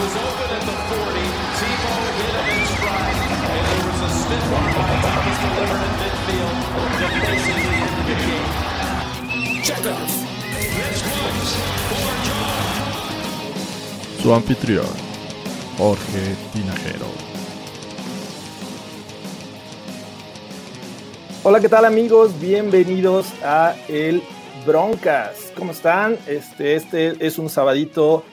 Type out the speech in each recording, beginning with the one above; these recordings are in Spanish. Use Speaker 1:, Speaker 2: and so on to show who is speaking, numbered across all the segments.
Speaker 1: was open at the 40. Tebow hit him in stride. And there was a stiff arm by Thomas delivered in midfield to place it at the end of the game.
Speaker 2: Check off.
Speaker 1: This one's for John.
Speaker 3: Su anfitrión, Jorge Tinajero.
Speaker 4: Hola, ¿qué tal amigos? Bienvenidos a el Broncas. ¿Cómo están? Este, este es un sabadito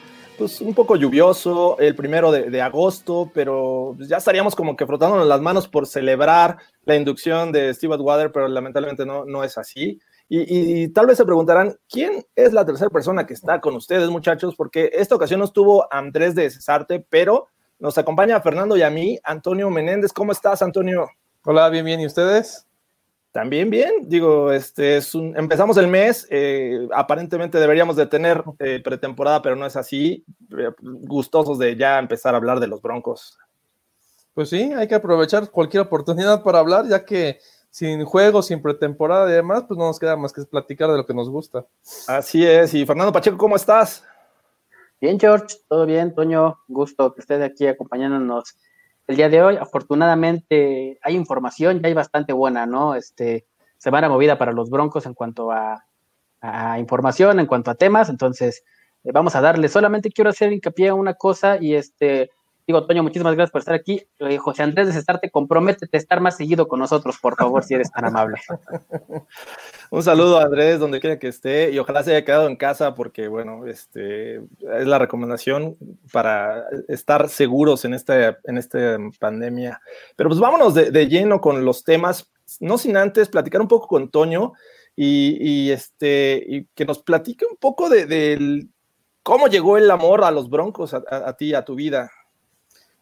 Speaker 4: pues un poco lluvioso, el primero de, agosto, pero ya estaríamos como que frotándonos las manos por celebrar la inducción de Steve Atwater, pero lamentablemente no, no es así. Y, tal vez se preguntarán, ¿quién es la tercera persona que está con ustedes, muchachos? Porque esta ocasión no estuvo Andrés de Cesarte, pero nos acompaña Fernando y a mí, Antonio Menéndez. ¿Cómo estás, Antonio?
Speaker 5: Hola, bien, bien. ¿Y ustedes?
Speaker 4: También bien, digo, este es un, empezamos el mes, eh, aparentemente deberíamos de tener eh, pretemporada, pero no es así. Eh, gustosos de ya empezar a hablar de los Broncos.
Speaker 5: Pues sí, hay que aprovechar cualquier oportunidad para hablar, ya que sin juegos, sin pretemporada y demás, pues no nos queda más que platicar de lo que nos gusta.
Speaker 4: Así es. Y Fernando Pacheco, ¿cómo estás?
Speaker 6: Bien, George, todo bien, Toño, gusto que estés aquí acompañándonos el día de hoy. Afortunadamente hay información, ya hay bastante buena, ¿no? Este, semana movida para los Broncos en cuanto a, a información, en cuanto a temas, entonces eh, vamos a darle. Solamente quiero hacer hincapié en una cosa y este, digo, Toño, muchísimas gracias por estar aquí. Eh, José Andrés de Cestarte, comprométete a estar más seguido con nosotros, por favor, si eres tan amable.
Speaker 4: Un saludo Andrés, donde quiera que esté, y ojalá se haya quedado en casa, porque, bueno, este, es la recomendación para estar seguros en esta, en esta pandemia. Pero pues vámonos de, lleno con los temas, no sin antes platicar un poco con Toño y, este, y que nos platique un poco de, cómo llegó el amor a los Broncos, a ti, a tu vida.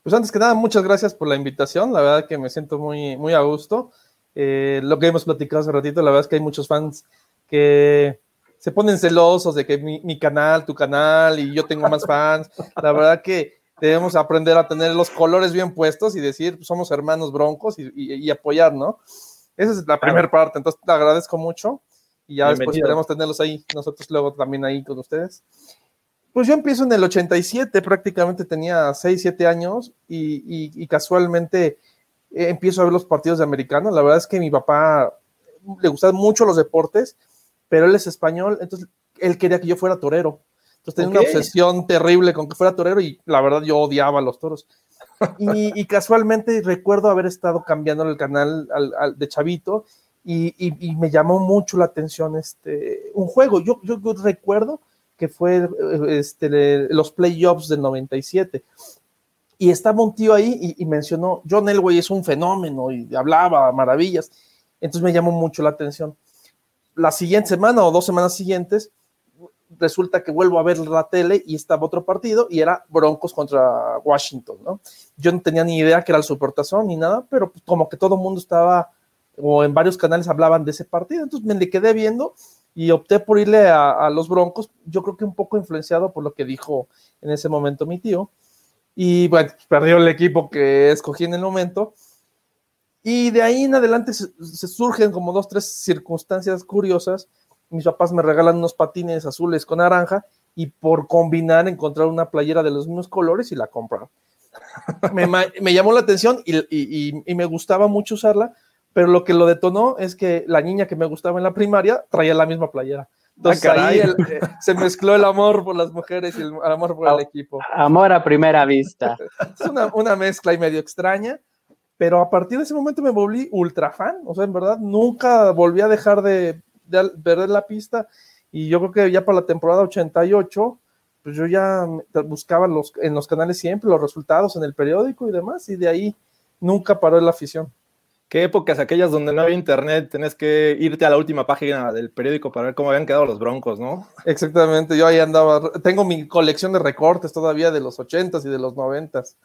Speaker 5: Pues antes que nada, muchas gracias por la invitación. La verdad que me siento muy, muy a gusto. Eh, lo que hemos platicado hace ratito, la verdad es que hay muchos fans que se ponen celosos de que mi, mi, canal, tu canal y yo tengo más fans. La verdad que debemos aprender a tener los colores bien puestos y decir, pues, somos hermanos broncos y, y, y, apoyar, ¿no? Esa es la primera parte. Entonces, te agradezco mucho y ya Bienvenido. después esperemos tenerlos ahí, nosotros luego también ahí con ustedes. Pues yo empiezo en el 87, prácticamente tenía 6, 7 años y, y, y casualmente eh, empiezo a ver los partidos de americano. La verdad es que mi papá le gustaban mucho los deportes, pero él es español, entonces él quería que yo fuera torero. Entonces tenía okay. una obsesión terrible con que fuera torero y la verdad yo odiaba a los toros. Y, y casualmente recuerdo haber estado cambiando el canal al, al, de Chavito y, y, me llamó mucho la atención este, un juego. Yo, yo, yo recuerdo que fue este, los playoffs del 97 y estaba un tío ahí y, y, mencionó, John Elway es un fenómeno y hablaba maravillas. Entonces me llamó mucho la atención. La siguiente semana o dos semanas siguientes, resulta que vuelvo a ver la tele y estaba otro partido y era Broncos contra Washington, ¿no? Yo no tenía ni idea que era el supertazón ni nada, pero pues como que todo el mundo estaba, o en varios canales hablaban de ese partido, entonces me le quedé viendo y opté por irle a, a los Broncos, yo creo que un poco influenciado por lo que dijo en ese momento mi tío, y bueno, perdió el equipo que escogí en el momento. Y de ahí en adelante se, surgen como dos, tres circunstancias curiosas. Mis papás me regalan unos patines azules con naranja y por combinar encontrar una playera de los mismos colores y la compraron. me, me, llamó la atención y, y, y, me gustaba mucho usarla, pero lo que lo detonó es que la niña que me gustaba en la primaria traía la misma playera. Entonces ah, ahí el, eh, se mezcló el amor por las mujeres y el amor por el equipo.
Speaker 6: Amor a primera vista.
Speaker 5: es una, una mezcla y medio extraña, pero a partir de ese momento me volví ultra fan. O sea, en verdad, nunca volví a dejar de, de perder la pista. Y yo creo que ya para la temporada 88, pues yo ya buscaba los, en los canales siempre los resultados en el periódico y demás, y de ahí nunca paró la afición.
Speaker 4: Qué épocas aquellas donde no había internet, tenés que irte a la última página del periódico para ver cómo habían quedado los broncos, ¿no?
Speaker 5: Exactamente, yo ahí andaba, tengo mi colección de recortes todavía de los ochentas y de los noventas.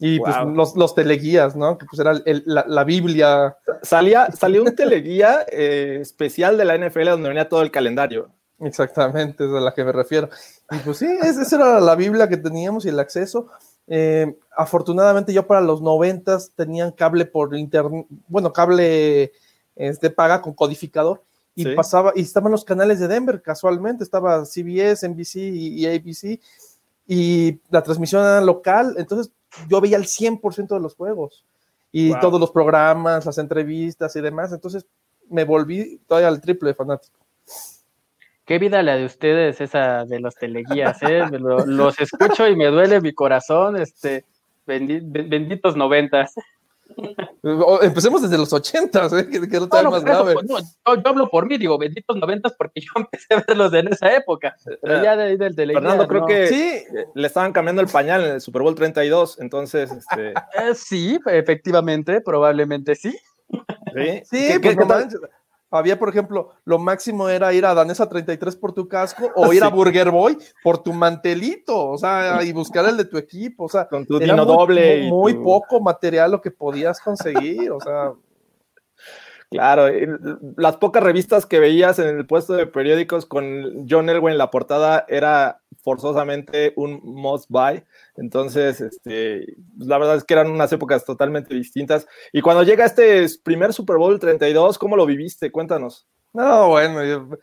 Speaker 5: Y pues
Speaker 4: Wow.
Speaker 5: los, los teleguías, ¿no? Que pues era el- la, la Biblia.
Speaker 4: Salía, salió un teleguía eh, especial de la NFL donde venía todo el calendario.
Speaker 5: Exactamente, es a la que me refiero. Y pues sí, es- esa era la Biblia que teníamos y el acceso. Eh, afortunadamente yo para los noventas tenían cable por internet, bueno, cable este, paga con codificador y
Speaker 4: Sí.
Speaker 5: pasaba, y estaban los canales de Denver casualmente, estaba CBS, NBC y, y ABC y la transmisión era local, entonces yo veía el 100% de los juegos y
Speaker 4: Wow.
Speaker 5: todos los programas, las entrevistas y demás, entonces me volví todavía al triple de fanático.
Speaker 6: Qué vida la de ustedes, esa de los teleguías, ¿eh? Los escucho y me duele mi corazón, este, bendi- be- benditos noventas.
Speaker 5: Empecemos desde los 80, ¿eh? que, que
Speaker 6: No, no,
Speaker 5: más
Speaker 6: eso,
Speaker 5: grave.
Speaker 6: pues, no, yo, yo hablo por mí, digo, benditos noventas porque yo empecé a verlos en esa época, pero ya de ahí del teleguía.
Speaker 4: Fernando, creo
Speaker 6: no.
Speaker 4: que
Speaker 5: Sí,
Speaker 4: eh, le estaban cambiando el pañal en el Super Bowl 32, entonces, este,
Speaker 6: Eh, sí, efectivamente, probablemente sí.
Speaker 4: ¿sí?
Speaker 5: sí,
Speaker 4: ¿Qué-
Speaker 5: pues
Speaker 4: qué-
Speaker 5: no
Speaker 4: qué tal?
Speaker 5: Había, por ejemplo, lo máximo era ir a Danesa 33 por tu casco o ir a Burger Boy por tu mantelito, o sea, y buscar el de tu equipo, o sea,
Speaker 4: Con tu
Speaker 5: era
Speaker 4: dino
Speaker 5: muy,
Speaker 4: doble.
Speaker 5: muy,
Speaker 4: y
Speaker 5: muy
Speaker 4: tu-
Speaker 5: poco material lo que podías conseguir, o sea,
Speaker 4: Claro, las pocas revistas que veías en el puesto de periódicos con John Elway en la portada era forzosamente un must buy. Entonces, este, la verdad es que eran unas épocas totalmente distintas. Y cuando llega este primer Super Bowl 32, ¿cómo lo viviste? Cuéntanos.
Speaker 5: no, bueno,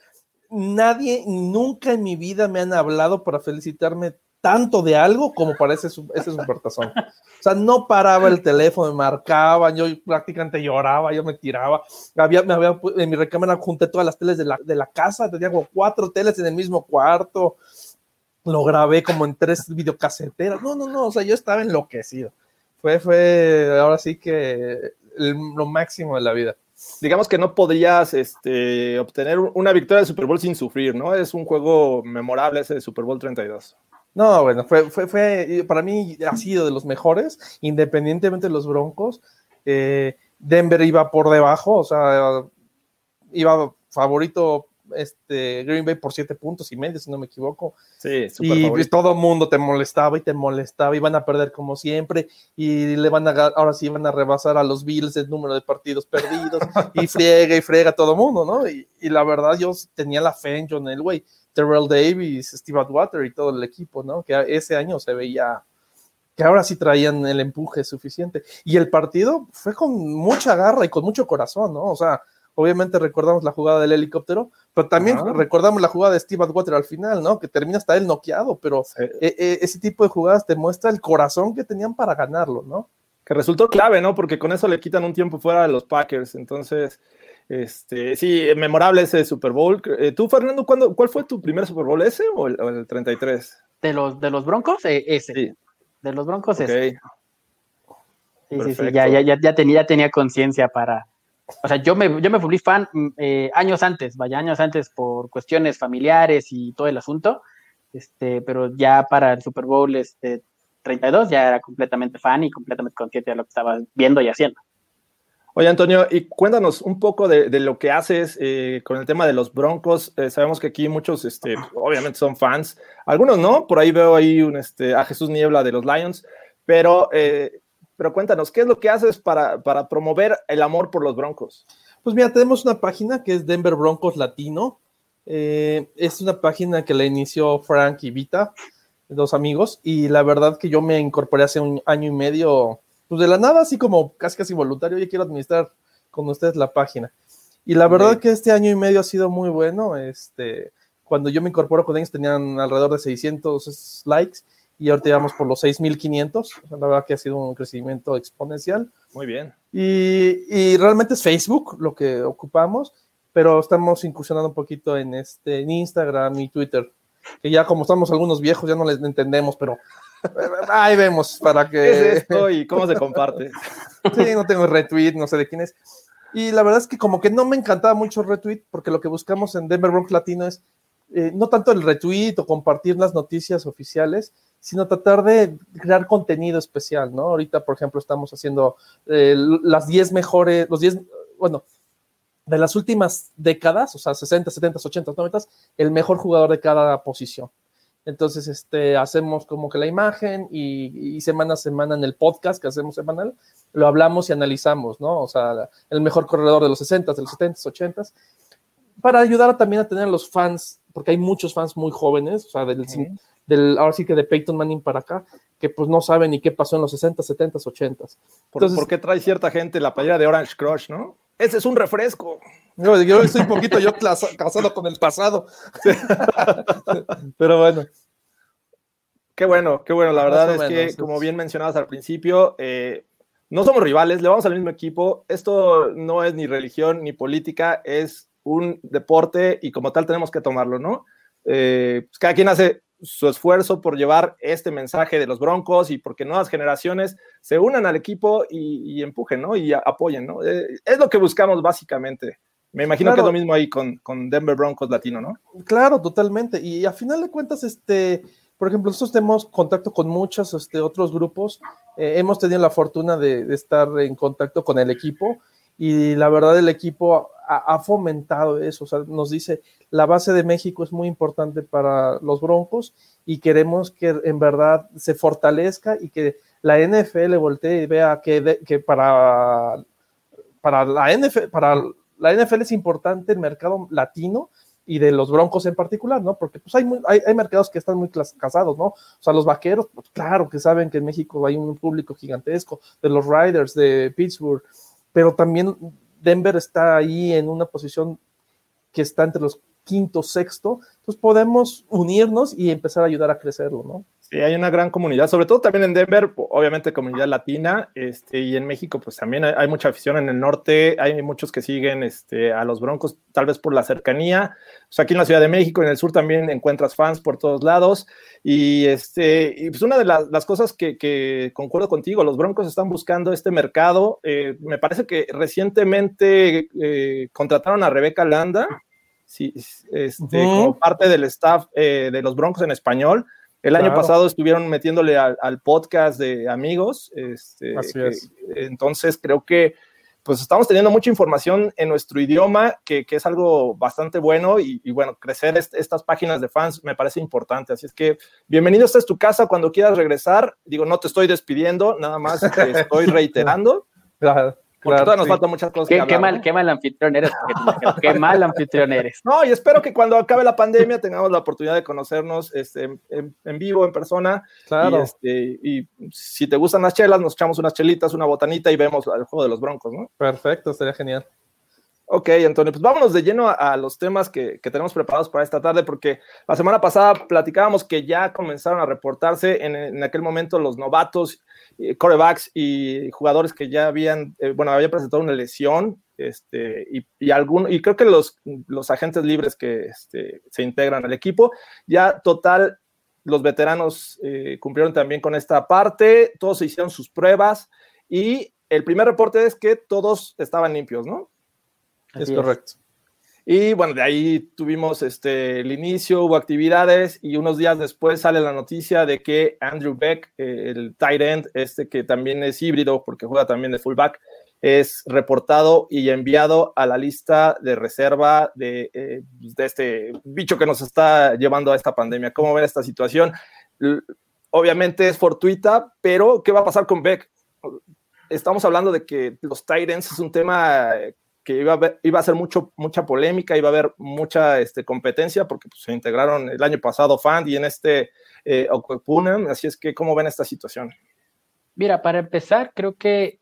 Speaker 5: nadie, nunca en mi vida me han hablado para felicitarme tanto de algo como para ese, ese supertazón. O sea, no paraba el teléfono, me marcaban, yo prácticamente lloraba, yo me tiraba. Había, me había, en mi recámara junté todas las teles de la, de la casa, tenía como cuatro teles en el mismo cuarto. Lo grabé como en tres videocaseteras. No, no, no, o sea, yo estaba enloquecido. Fue, fue, ahora sí que el- lo máximo de la vida.
Speaker 4: Digamos que no podrías este, obtener una victoria de Super Bowl sin sufrir, ¿no? Es un juego memorable ese de Super Bowl 32.
Speaker 5: No, bueno, fue, fue, fue, para mí ha sido de los mejores, independientemente de los Broncos. Eh, Denver iba por debajo, o sea, iba favorito este, Green Bay por siete puntos y medio, si no me equivoco.
Speaker 4: Sí, súper
Speaker 5: Y
Speaker 4: favorito.
Speaker 5: pues, todo el mundo te molestaba y te molestaba, y van a perder como siempre, y le van a, ahora sí van a rebasar a los Bills el número de partidos perdidos, y friega y friega todo el mundo, ¿no? Y, y la verdad, yo tenía la fe en John Elway, Terrell Davis, Steve Atwater y todo el equipo, ¿no? Que ese año se veía que ahora sí traían el empuje suficiente. Y el partido fue con mucha garra y con mucho corazón, ¿no? O sea, obviamente recordamos la jugada del helicóptero, pero también
Speaker 4: Ajá.
Speaker 5: recordamos la jugada de Steve Atwater al final, ¿no? Que termina hasta él noqueado, pero
Speaker 4: Sí.
Speaker 5: e- e- ese tipo de jugadas te muestra el corazón que tenían para ganarlo, ¿no?
Speaker 4: que resultó clave, ¿no? Porque con eso le quitan un tiempo fuera a los Packers. Entonces, este, sí, memorable ese Super Bowl. Eh, Tú, Fernando, ¿cuándo, ¿cuál fue tu primer Super Bowl? ¿Ese o el, o el 33?
Speaker 6: De los, de los Broncos, eh, ese.
Speaker 4: Sí.
Speaker 6: De los Broncos, ese. Sí, sí, sí, ya, ya, ya, ya tenía, ya tenía conciencia para. O sea, yo me, yo me volví fan mm, eh, años antes, vaya, años antes por cuestiones familiares y todo el asunto. Este, pero ya para el Super Bowl este, 32 ya era completamente fan y completamente consciente de lo que estaba viendo y haciendo.
Speaker 4: Oye, Antonio, y cuéntanos un poco de, de lo que haces eh, con el tema de los Broncos. Eh, sabemos que aquí muchos, este, obviamente, son fans. Algunos no. Por ahí veo ahí un, este, a Jesús Niebla de los Lions. Pero, eh, pero cuéntanos, ¿qué es lo que haces para, para promover el amor por los Broncos?
Speaker 5: Pues mira, tenemos una página que es Denver Broncos Latino. Eh, es una página que la inició Frank y Vita, dos amigos, y la verdad que yo me incorporé hace un año y medio, pues de la nada, así como casi casi voluntario, yo quiero administrar con ustedes la página. Y la verdad que este año y medio ha sido muy bueno. Este, cuando yo me incorporo con ellos tenían alrededor de 600 likes y ahorita llevamos por los 6500. O sea, la verdad que ha sido un crecimiento exponencial.
Speaker 4: Muy bien.
Speaker 5: Y, y realmente es Facebook lo que ocupamos, pero estamos incursionando un poquito en, este, en Instagram y Twitter, que ya como estamos algunos viejos ya no les entendemos, pero ahí vemos para
Speaker 4: ¿Qué es
Speaker 5: que...
Speaker 4: esto y cómo se comparte?
Speaker 5: Sí, no tengo retweet, no sé de quién es. Y la verdad es que como que no me encantaba mucho retweet, porque lo que buscamos en Denver Broncos Latino es eh, no tanto el retweet o compartir las noticias oficiales, sino tratar de crear contenido especial, ¿no? Ahorita, por ejemplo, estamos haciendo eh, las 10 mejores, los 10, bueno, de las últimas décadas, o sea, 60, 70, 80, 90, el mejor jugador de cada posición. Entonces, este, hacemos como que la imagen y, semana a semana en el podcast que hacemos semanal, lo hablamos y analizamos, ¿no? O sea, el mejor corredor de los 60, de los 70, 80, para ayudar también a tener los fans, porque hay muchos fans muy jóvenes, o sea, del, del ahora sí que de Peyton Manning para acá, que pues no saben ni qué pasó en los 60, 70, 80.
Speaker 4: Entonces, ¿Por, qué trae cierta gente la playera de Orange Crush, no? Ese es un refresco.
Speaker 5: Yo, yo estoy un poquito yo casado con el pasado. Pero bueno.
Speaker 4: Qué bueno, qué bueno. La verdad es que, como bien mencionabas al principio, eh, no somos rivales, le vamos al mismo equipo. Esto no es ni religión ni política, es un deporte y como tal tenemos que tomarlo, ¿no? Eh, pues cada quien hace su esfuerzo por llevar este mensaje de los Broncos y porque nuevas generaciones se unan al equipo y, empujen, ¿no? Y apoyen, ¿no? Eh, es lo que buscamos básicamente. Me imagino que es lo mismo ahí con, con, Denver Broncos Latino, ¿no?
Speaker 5: Claro, totalmente. Y a final de cuentas, este, por ejemplo, nosotros tenemos contacto con muchos este, otros grupos. Eh, hemos tenido la fortuna de, estar en contacto con el equipo y la verdad el equipo ha, fomentado eso. O sea, nos dice, la base de México es muy importante para los Broncos y queremos que en verdad se fortalezca y que la NFL voltee y vea que, que para, para, la NFL, para la NFL es importante el mercado latino y de los Broncos en particular, ¿no? Porque pues hay, hay, hay, mercados que están muy casados, ¿no? O sea, los vaqueros, pues, claro que saben que en México hay un público gigantesco, de los Riders de Pittsburgh, pero también Denver está ahí en una posición que está entre los quinto, sexto, entonces podemos unirnos y empezar a ayudar a crecerlo, ¿no?
Speaker 4: Sí, hay una gran comunidad, sobre todo también en Denver, obviamente comunidad latina, este, y en México pues también hay, mucha afición en el norte, hay muchos que siguen este, a los Broncos, tal vez por la cercanía, pues aquí en la Ciudad de México, en el sur también encuentras fans por todos lados, y, este, y pues una de las cosas que, concuerdo contigo, los Broncos están buscando este mercado, eh, me parece que recientemente eh, contrataron a Rebeca Landa, sí, este, como parte del staff eh, de los Broncos en español, el año pasado estuvieron metiéndole al, podcast de amigos. Este, entonces creo que pues estamos teniendo mucha información en nuestro idioma, que, es algo bastante bueno y, bueno, crecer estas páginas de fans me parece importante. Así es que bienvenido, esta es tu casa cuando quieras regresar. Digo, no te estoy despidiendo, nada más te estoy reiterando. Claro. Porque todavía nos faltan muchas cosas.
Speaker 6: Qué, que qué mal, qué mal anfitrión eres. qué mal anfitrión eres.
Speaker 4: No, y espero que cuando acabe la pandemia tengamos la oportunidad de conocernos este, en, vivo, en persona. Claro. Y, este, y si te gustan las chelas, nos echamos unas chelitas, una botanita y vemos el juego de los broncos, ¿no?
Speaker 5: Perfecto, sería genial.
Speaker 4: Ok, Antonio, pues vámonos de lleno a, los temas que, tenemos preparados para esta tarde, porque la semana pasada platicábamos que ya comenzaron a reportarse en, en aquel momento los novatos eh, corebacks y jugadores que ya habían, eh, bueno, habían presentado una lesión, este, y, y, y creo que los, los agentes libres que este, se integran al equipo, ya total, los veteranos eh, cumplieron también con esta parte, todos se hicieron sus pruebas, y el primer reporte es que todos estaban limpios, ¿no?
Speaker 5: es correcto.
Speaker 4: Y bueno, de ahí tuvimos este, el inicio, hubo actividades y unos días después sale la noticia de que Andrew Beck, eh, el tight end, este que también es híbrido porque juega también de fullback, es reportado y enviado a la lista de reserva de, eh, de este bicho que nos está llevando a esta pandemia. ¿Cómo ven esta situación? Obviamente es fortuita, pero ¿qué va a pasar con Beck? Estamos hablando de que los tight ends es un tema que iba a, iba a ser mucho, mucha polémica, iba a haber mucha este, competencia, porque pues, se integraron el año pasado FAND y en este eh, así es que, ¿cómo ven esta situación?
Speaker 6: Mira, para empezar, creo que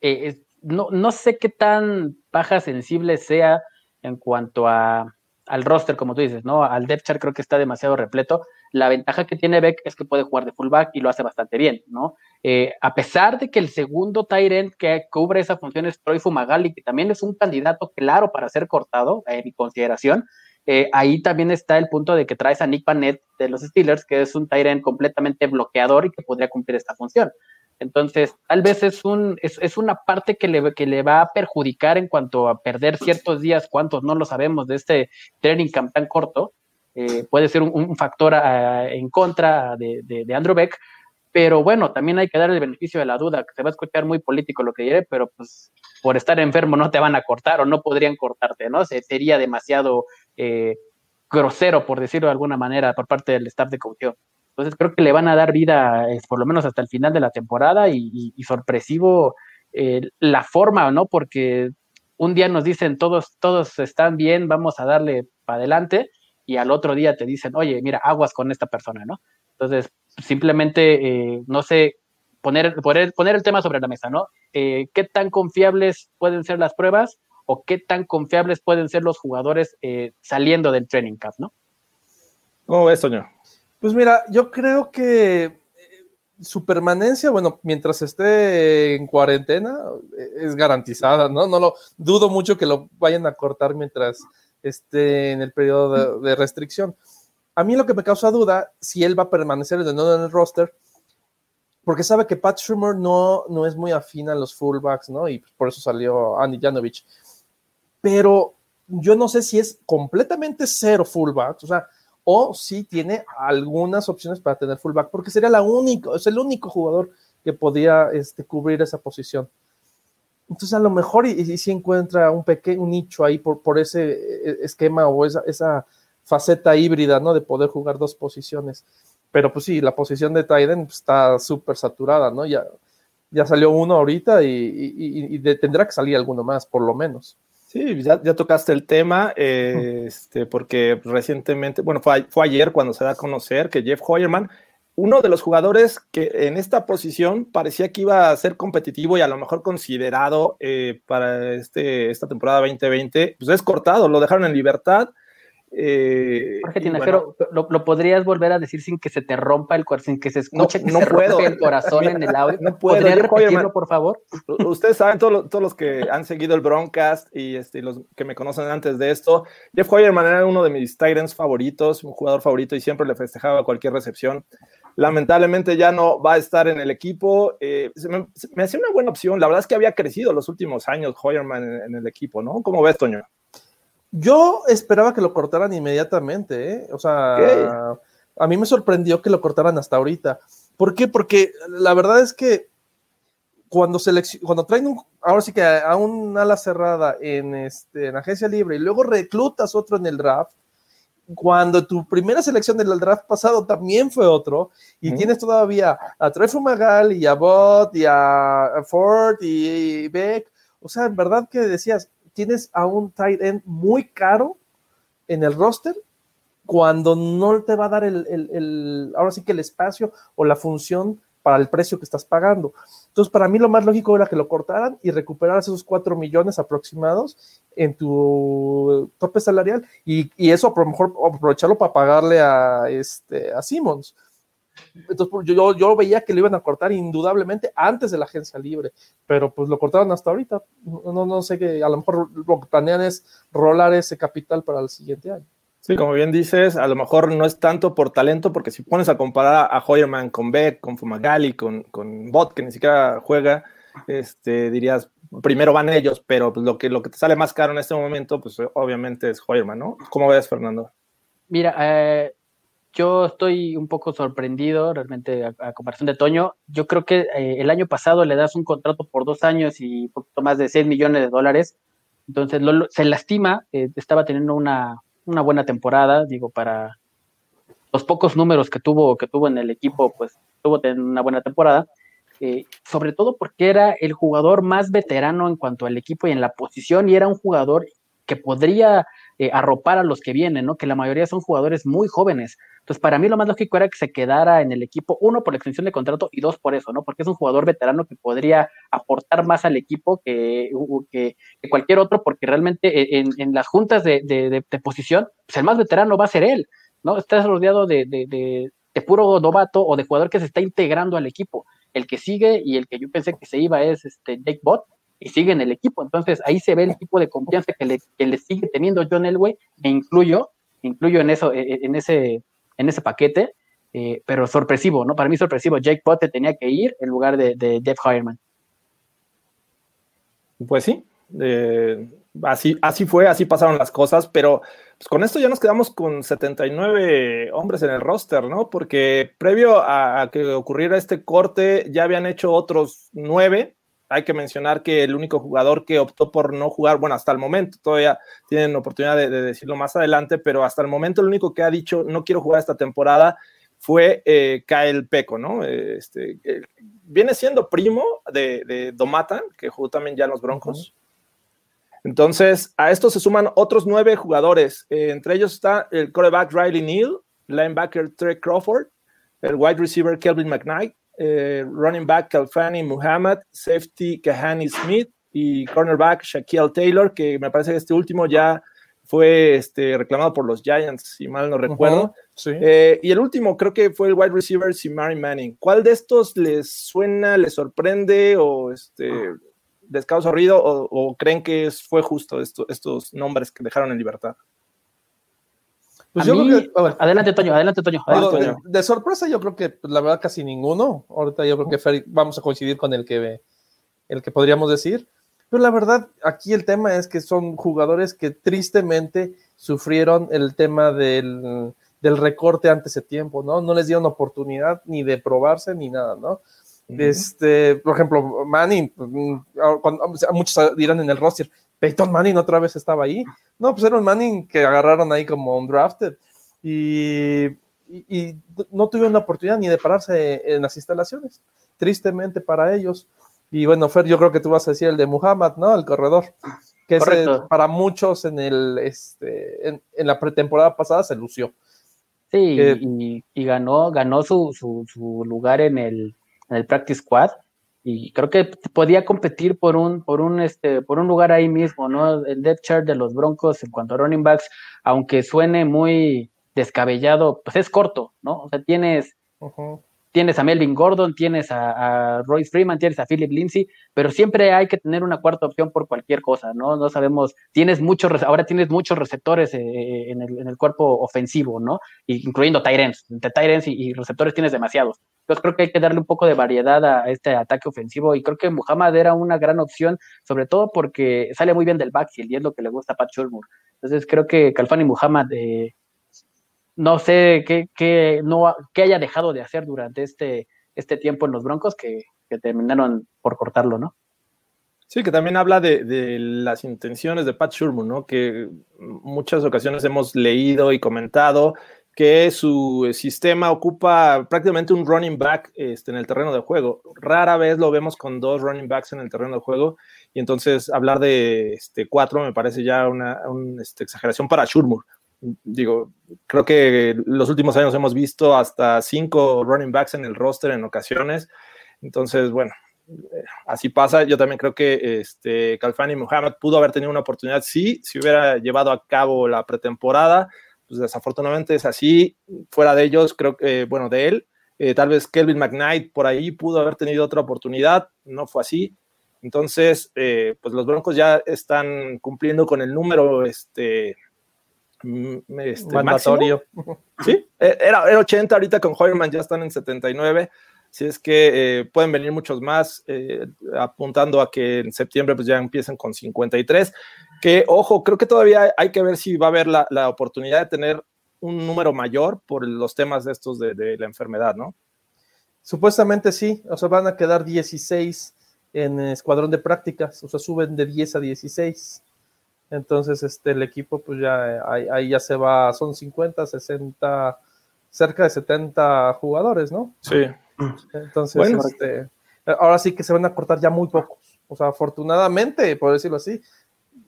Speaker 6: eh, no, no sé qué tan baja sensible sea en cuanto a, al roster, como tú dices, ¿no? Al depth chart creo que está demasiado repleto. La ventaja que tiene Beck es que puede jugar de fullback y lo hace bastante bien, ¿no? Eh, a pesar de que el segundo Tyrant que cubre esa función es Troy Fumagalli, que también es un candidato claro para ser cortado, en mi consideración, eh, ahí también está el punto de que traes a Nick Panet de los Steelers, que es un Tyrant completamente bloqueador y que podría cumplir esta función. Entonces, tal vez es, un, es, es, una parte que le, que le va a perjudicar en cuanto a perder ciertos días, cuántos no lo sabemos, de este training camp tan corto, eh, puede ser un, factor en contra de, de, Andrew Beck, pero bueno, también hay que dar el beneficio de la duda, que se va a escuchar muy político lo que diré, pero pues por estar enfermo no te van a cortar o no podrían cortarte, ¿no? sería demasiado eh, grosero, por decirlo de alguna manera, por parte del staff de coaching. Entonces creo que le van a dar vida, por lo menos hasta el final de la temporada y, sorpresivo eh, la forma, ¿no? Porque un día nos dicen todos, todos están bien, vamos a darle para adelante y al otro día te dicen, oye, mira, aguas con esta persona, ¿no? Entonces, simplemente, eh, no sé, poner, poner, poner, el tema sobre la mesa, ¿no? Eh, ¿Qué tan confiables pueden ser las pruebas o qué tan confiables pueden ser los jugadores saliendo del training camp, ¿no?
Speaker 4: ¿Cómo ves, Toño?
Speaker 5: Pues mira, yo creo que eh, su permanencia, bueno, mientras esté en cuarentena, es garantizada, ¿no? No lo dudo mucho que lo vayan a cortar mientras esté en el periodo de, restricción. A mí lo que me causa duda, si él va a permanecer de nuevo en el roster, porque sabe que Pat Schumer no, no es muy afín a los fullbacks, ¿no? Y por eso salió Andy Janovich. Pero yo no sé si es completamente cero fullbacks, o sea, o si tiene algunas opciones para tener fullback, porque sería la única, es el único jugador que podía este, cubrir esa posición. Entonces, a lo mejor, y, si encuentra un pequeño nicho ahí por, por ese e, esquema o esa, esa, faceta híbrida, ¿no? De poder jugar dos posiciones. Pero pues sí, la posición de Tyden pues, está súper saturada, ¿no? Ya, ya salió uno ahorita y, tendrá que salir alguno más, por lo menos.
Speaker 4: Sí, ya, tocaste el tema, eh, este, porque recientemente, bueno, fue, fue, ayer cuando se da a conocer que Jeff Hoyerman, uno de los jugadores que en esta posición parecía que iba a ser competitivo y a lo mejor considerado eh, para este, esta temporada 2020, pues es cortado, lo dejaron en libertad
Speaker 6: eh, Jorge Tinajero, ¿lo, podrías volver a decir sin que se te rompa el corazón, sin que se escuche
Speaker 4: no, que puedo.
Speaker 6: el corazón en el audio?
Speaker 4: No puedo.
Speaker 6: ¿Podrías repetirlo, por favor?
Speaker 4: Ustedes saben, todos, todos los que han seguido el Broncast y este, los que me conocen antes de esto, Jeff Hoyerman era uno de mis Titans favoritos, un jugador favorito y siempre le festejaba cualquier recepción. Lamentablemente ya no va a estar en el equipo. Eh, me, me hacía una buena opción. La verdad es que había crecido los últimos años Hoyerman en, en el equipo, ¿no? ¿Cómo ves, Toño?
Speaker 5: Yo esperaba que lo cortaran inmediatamente, ¿eh? O sea, a mí me sorprendió que lo cortaran hasta ahorita. ¿Por qué? Porque la verdad es que cuando, cuando traen un, ahora sí que a, un ala cerrada en, este, en agencia libre y luego reclutas otro en el draft, cuando tu primera selección del draft pasado también fue otro, y tienes todavía a Trey Magal y a Bot y a Ford y Beck, o sea, en verdad que decías, tienes a un tight end muy caro en el roster cuando no te va a dar el, ahora sí que el espacio o la función para el precio que estás pagando. Entonces, para mí lo más lógico era que lo cortaran y recuperaras esos 4 millones aproximados en tu tope salarial y, eso a lo mejor aprovecharlo para pagarle a, este, a Simmons. Entonces pues, yo, yo veía que lo iban a cortar indudablemente antes de la agencia libre, pero pues lo cortaron hasta ahorita. No, no sé qué, a lo mejor lo que planean es rolar ese capital para el siguiente año.
Speaker 4: Sí, como bien dices, a lo mejor no es tanto por talento, porque si pones a comparar a Hoyerman con Beck, con Fumagalli, con, con Bot, que ni siquiera juega, este, dirías, primero van ellos, pero pues lo que, lo que te sale más caro en este momento, pues obviamente es Hoyerman, ¿no? ¿Cómo ves, Fernando?
Speaker 6: Mira, eh, yo estoy un poco sorprendido realmente a, comparación de Toño. Yo creo que eh, el año pasado le das un contrato por dos años y un poquito más de 6 millones de dólares. Entonces se lastima, eh, estaba teniendo una, una, buena temporada, digo, para los pocos números que tuvo, que tuvo en el equipo, pues tuvo una buena temporada. Eh, sobre todo porque era el jugador más veterano en cuanto al equipo y en la posición, y era un jugador que podría arropar a los que vienen, ¿no? Que la mayoría son jugadores muy jóvenes. Entonces, para mí lo más lógico era que se quedara en el equipo, uno, por la extensión de contrato y dos, por eso, ¿no? Porque es un jugador veterano que podría aportar más al equipo que, que, cualquier otro, porque realmente en, en las juntas de, de, de, posición, pues el más veterano va a ser él, ¿no? Estás rodeado de, de puro novato o de jugador que se está integrando al equipo. El que sigue y el que yo pensé que se iba es este Jake Bott, y sigue en el equipo. Entonces ahí se ve el tipo de confianza que le, que le sigue teniendo John Elway, e incluyo, incluyo en eso, e, e, en ese en ese paquete, eh, pero sorpresivo, ¿no? Para mí sorpresivo, Jake Potter tenía que ir en lugar de, Jeff Hireman.
Speaker 4: Pues sí, así, así fue, así pasaron las cosas, pero pues, con esto ya nos quedamos con 79 hombres en el roster, ¿no? Porque previo a, que ocurriera este corte, ya habían hecho otros nueve. Hay que mencionar que el único jugador que optó por no jugar, bueno, hasta el momento, todavía tienen oportunidad de, decirlo más adelante, pero hasta el momento el único que ha dicho no quiero jugar esta temporada fue eh, Kyle Peco, ¿no? Este, eh, viene siendo primo de, Domata, que jugó también ya en los Broncos. Entonces, a esto se suman otros nueve jugadores. Eh, entre ellos está el quarterback Riley Neal, linebacker Trey Crawford, el wide receiver Kelvin McKnight, eh, running back Kalfani Muhammad, safety Kahani Smith y cornerback Shaquille Taylor, que me parece que este último ya fue este, reclamado por los Giants, si mal no recuerdo. Eh, y el último creo que fue el wide receiver Simari Manning. ¿Cuál de estos les suena, les sorprende o este, descausa ruido o, creen que fue justo estos nombres que dejaron en libertad?
Speaker 6: Pues adelante, Toño, adelante, Toño.
Speaker 5: De, sorpresa, yo creo que pues, la verdad casi ninguno. Ahorita yo creo que vamos a coincidir con el que, el que podríamos decir. Pero la verdad, aquí el tema es que son jugadores que tristemente sufrieron el tema del, del recorte antes de tiempo, ¿no? No les dieron oportunidad ni de probarse ni nada, ¿no? Este, por ejemplo, Manning, pues, mm, muchos dirán en el roster, Peyton Manning otra vez estaba ahí. No, pues era un Manning que agarraron ahí como un drafted y, y, no tuvieron la oportunidad ni de pararse en las instalaciones, tristemente para ellos. Y bueno, Fer, yo creo que tú vas a decir el de Muhammad, ¿no? El corredor, que para muchos en el este en, la pretemporada pasada se lució.
Speaker 6: Sí, y, y, ganó, ganó su, su, su lugar en el en el practice squad y creo que podía competir por un, por un, este, por un lugar ahí mismo, ¿no? El depth chart de los Broncos en cuanto a running backs, aunque suene muy descabellado, pues es corto, ¿no? O sea, tienes, tienes a Melvin Gordon, tienes a, Roy Freeman, tienes a Philip Lindsay, pero siempre hay que tener una cuarta opción por cualquier cosa, ¿no? No sabemos, tienes muchos, ahora tienes muchos receptores eh, en, el, cuerpo ofensivo, ¿no? Incluyendo Tyrants, entre Tyrants y, receptores tienes demasiados. Entonces creo que hay que darle un poco de variedad a este ataque ofensivo y creo que Muhammad era una gran opción, sobre todo porque sale muy bien del backfield y es lo que le gusta a Pat Shurmur. Entonces creo que Calfani Muhammad eh, no sé qué, no, qué haya dejado de hacer durante este, este tiempo en los Broncos que, terminaron por cortarlo, ¿no?
Speaker 4: Sí, que también habla de, las intenciones de Pat Shurmur, ¿no? Que muchas ocasiones hemos leído y comentado que su sistema ocupa prácticamente un running back este, en el terreno de juego. Rara vez lo vemos con dos running backs en el terreno de juego y entonces hablar de este, cuatro me parece ya una, este, exageración para Shurmur digo, creo que los últimos años hemos visto hasta cinco running backs en el roster en ocasiones. Entonces, bueno, eh, así pasa. Yo también creo que este, Calfani Muhammad pudo haber tenido una oportunidad, sí, si hubiera llevado a cabo la pretemporada. Pues desafortunadamente es así. Fuera de ellos, creo que, bueno, de él, eh, tal vez Kelvin McKnight por ahí pudo haber tenido otra oportunidad. No fue así. Entonces, eh, pues los Broncos ya están cumpliendo con el número este, este, mandatorio. Sí, e, era, 80, ahorita con Hoyerman ya están en 79. Si es que eh, pueden venir muchos más, eh, apuntando a que en septiembre pues ya empiecen con 53. Que, ojo, creo que todavía hay que ver si va a haber la, la oportunidad de tener un número mayor por los temas de estos de, de, la enfermedad, ¿no?
Speaker 5: Supuestamente sí, o sea, van a quedar 16 en escuadrón de prácticas, o sea, suben de 10 a 16. Entonces, este, el equipo, pues ya ahí, ya se va, son 50, 60, cerca de 70 jugadores, ¿no?
Speaker 4: Sí.
Speaker 5: Entonces, este, ahora sí que se van a cortar ya muy pocos. O sea, afortunadamente, por decirlo así,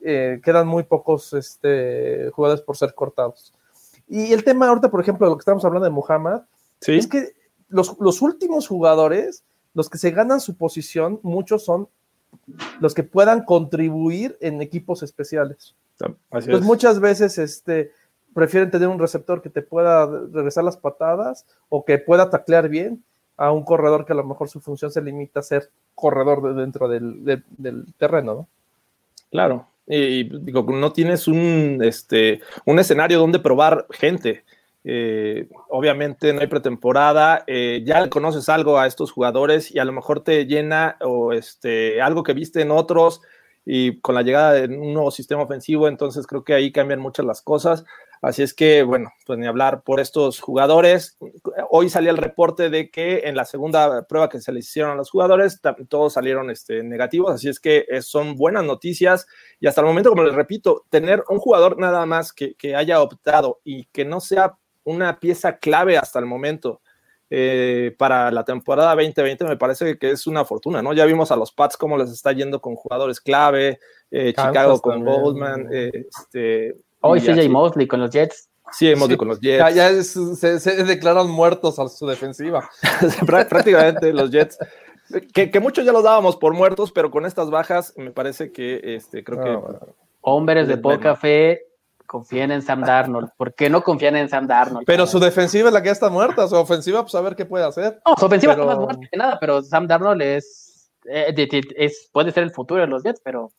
Speaker 5: eh, quedan muy pocos este, jugadores por ser cortados. Y el tema ahorita, por ejemplo, de lo que estamos hablando de Muhammad, es que los, los últimos jugadores, los que se ganan su posición, muchos son los que puedan contribuir en equipos especiales. pues muchas veces este, prefieren tener un receptor que te pueda regresar las patadas o que pueda taclear bien a un corredor que a lo mejor su función se limita a ser corredor dentro del, terreno, ¿no?
Speaker 4: Claro, y, digo, no tienes un, este, un escenario donde probar gente. Eh, obviamente no hay pretemporada, eh, ya le conoces algo a estos jugadores y a lo mejor te llena o este, algo que viste en otros y con la llegada de un nuevo sistema ofensivo, entonces creo que ahí cambian muchas las cosas. Así es que, bueno, pues ni hablar por estos jugadores. Hoy salía el reporte de que en la segunda prueba que se les hicieron a los jugadores, todos salieron este, negativos, así es que son buenas noticias. Y hasta el momento, como les repito, tener un jugador nada más que, que haya optado y que no sea una pieza clave hasta el momento eh, para la temporada 2020 me parece que es una fortuna, ¿no? Ya vimos a los Pats cómo les está yendo con jugadores clave, eh, Chicago con Goldman, eh, este,
Speaker 6: Hoy CJ Mosley con los Jets.
Speaker 4: Sí, Mosley con los Jets.
Speaker 5: Ya, se, declaran muertos a su defensiva.
Speaker 4: Prácticamente los Jets. Que, muchos ya los dábamos por muertos, pero con estas bajas me parece que este, creo que.
Speaker 6: Ah, Hombres de poca fe confíen en Sam Darnold. ¿Por qué no confían en Sam Darnold?
Speaker 5: Pero su defensiva es la que ya está muerta, su ofensiva, pues a ver qué puede hacer.
Speaker 6: No, su ofensiva está más muerta que nada, pero Sam Darnold es eh, es, puede ser el futuro de los Jets, pero.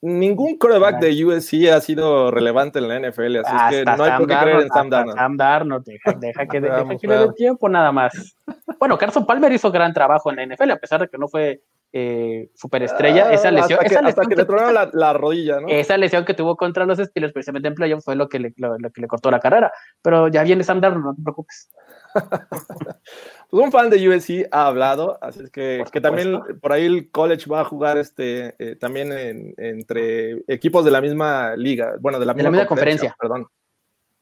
Speaker 4: ningún quarterback de USC ha sido relevante en la NFL, así que no hay por qué creer en Sam Darnold.
Speaker 6: Sam Darnold, deja, deja que, deja que le dé tiempo nada más. Bueno, Carson Palmer hizo gran trabajo en la NFL, a pesar de que no fue eh, superestrella. esa lesión.
Speaker 4: Hasta que,
Speaker 6: esa
Speaker 4: lesión que, le tronaron la, la, rodilla, ¿no?
Speaker 6: Esa lesión que tuvo contra los Steelers, precisamente en playoff, fue lo que, le, lo, que le cortó la carrera. Pero ya viene Sam Darnold, no te preocupes.
Speaker 4: pues un fan de USC ha hablado, así es que, que también por ahí el college va a jugar este eh, también entre equipos de la misma liga, bueno, de la misma, conferencia, perdón.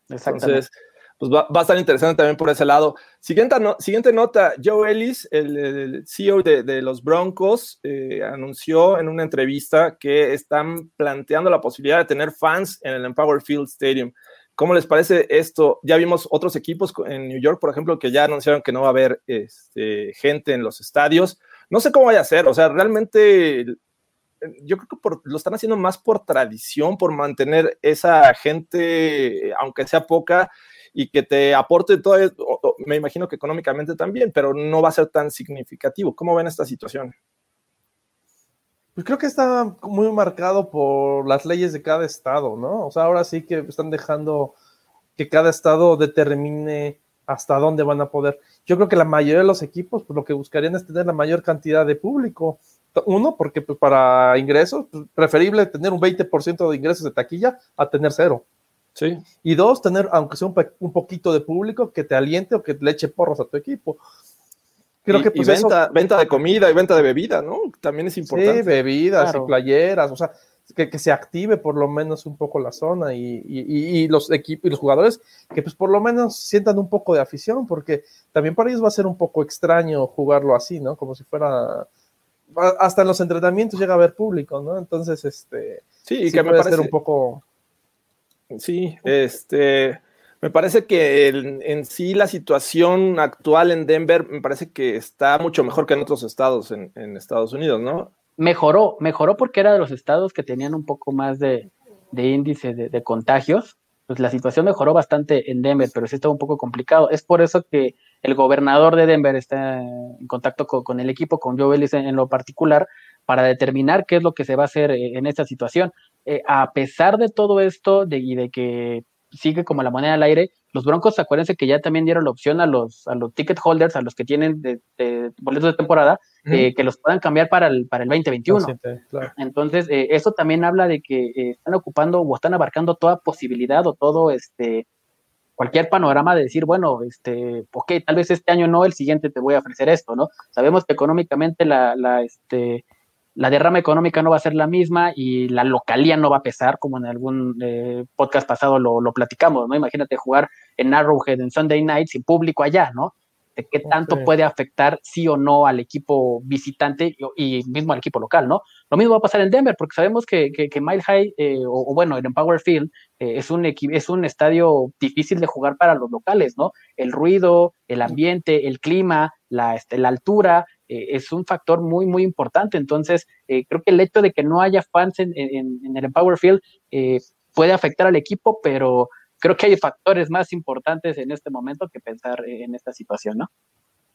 Speaker 4: Entonces, pues va, a estar interesante también por ese lado. Siguiente, siguiente nota, Joe Ellis, el, CEO de, los Broncos, eh, anunció en una entrevista que están planteando la posibilidad de tener fans en el Empower Field Stadium. ¿Cómo les parece esto? Ya vimos otros equipos en New York, por ejemplo, que ya anunciaron que no va a haber este, gente en los estadios. No sé cómo vaya a ser, o sea, realmente yo creo que lo están haciendo más por tradición, por mantener esa gente, aunque sea poca, y que te aporte todo, me imagino que económicamente también, pero no va a ser tan significativo. ¿Cómo ven esta situación?
Speaker 5: Pues creo que está muy marcado por las leyes de cada estado, ¿no? O sea, ahora sí que están dejando que cada estado determine hasta dónde van a poder. Yo creo que la mayoría de los equipos, pues lo que buscarían es tener la mayor cantidad de público. Uno, porque pues, para ingresos, pues, preferible tener un 20% de ingresos de taquilla a tener cero.
Speaker 4: Sí.
Speaker 5: Y dos, tener, aunque sea un, un, poquito de público que te aliente o que le eche porros a tu equipo.
Speaker 4: Creo que pues venta, venta de comida y venta de bebida, ¿no? También es importante.
Speaker 5: Sí, bebidas y playeras, o sea, que, se active por lo menos un poco la zona y, los equipos y los jugadores que pues por lo menos sientan un poco de afición, porque también para ellos va a ser un poco extraño jugarlo así, ¿no? Como si fuera hasta en los entrenamientos llega a haber público, ¿no? Entonces, este
Speaker 4: sí, y que me parece un poco Sí, este me parece que en, sí la situación actual en Denver me parece que está mucho mejor que en otros estados en, Estados Unidos, ¿no?
Speaker 6: Mejoró, mejoró porque era de los estados que tenían un poco más de, índice de, contagios. Pues la situación mejoró bastante en Denver, pero sí está un poco complicado. Es por eso que el gobernador de Denver está en contacto con, el equipo, con Joe Ellis en, lo particular, para determinar qué es lo que se va a hacer eh, en esta situación. Eh, a pesar de todo esto de, y de que sigue como la moneda al aire. Los Broncos, acuérdense que ya también dieron la opción a los, a los ticket holders, a los que tienen de, boletos de temporada, eh, que los puedan cambiar para el, para el 2021. Entonces, eh, eso también habla de que están ocupando o están abarcando toda posibilidad o todo este cualquier panorama de decir, bueno, este, ok, tal vez este año no, el siguiente te voy a ofrecer esto, ¿no? Sabemos que económicamente la, la, este, la derrama económica no va a ser la misma y la localía no va a pesar, como en algún eh, podcast pasado lo, lo, platicamos, ¿no? Imagínate jugar en Arrowhead en Sunday Night sin público allá, ¿no? De qué tanto puede afectar sí o no al equipo visitante y, mismo al equipo local, ¿no? Lo mismo va a pasar en Denver, porque sabemos que, que, Mile High, eh, o, bueno, en Empower Field, eh, es, un es un estadio difícil de jugar para los locales, ¿no? El ruido, el ambiente, el clima, la, este, la altura, eh, es un factor muy, muy importante. Entonces, eh, creo que el hecho de que no haya fans en, el Empower Field puede afectar al equipo, pero creo que hay factores más importantes en este momento que pensar en esta situación, ¿no?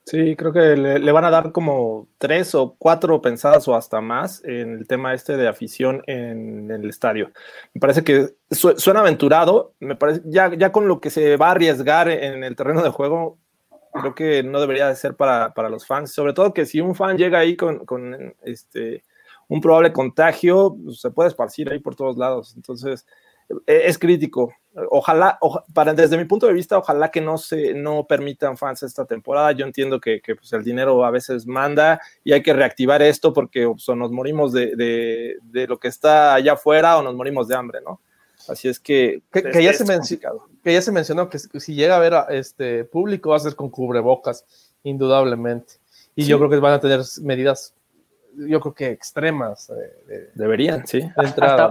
Speaker 4: Sí, creo que le, van a dar como tres o cuatro pensadas o hasta más en el tema este de afición en, el estadio. Me parece que suena aventurado, me parece ya, ya con lo que se va a arriesgar en el terreno de juego, creo que no debería de ser para, para, los fans, sobre todo que si un fan llega ahí con, con este, un probable contagio pues, se puede esparcir ahí por todos lados. Entonces, eh, es crítico. Ojalá, para, desde mi punto de vista, ojalá que no se no permitan fans esta temporada. Yo entiendo que, pues, el dinero a veces manda y hay que reactivar esto porque pues, o nos morimos de, de, lo que está allá afuera o nos morimos de hambre, ¿no? Así es que,
Speaker 5: que, ya, se que ya se mencionó que si llega a ver a este público va a ser con cubrebocas, indudablemente. Y yo creo que van a tener medidas yo creo que extremas.
Speaker 4: Eh, Deberían, sí.
Speaker 6: hasta,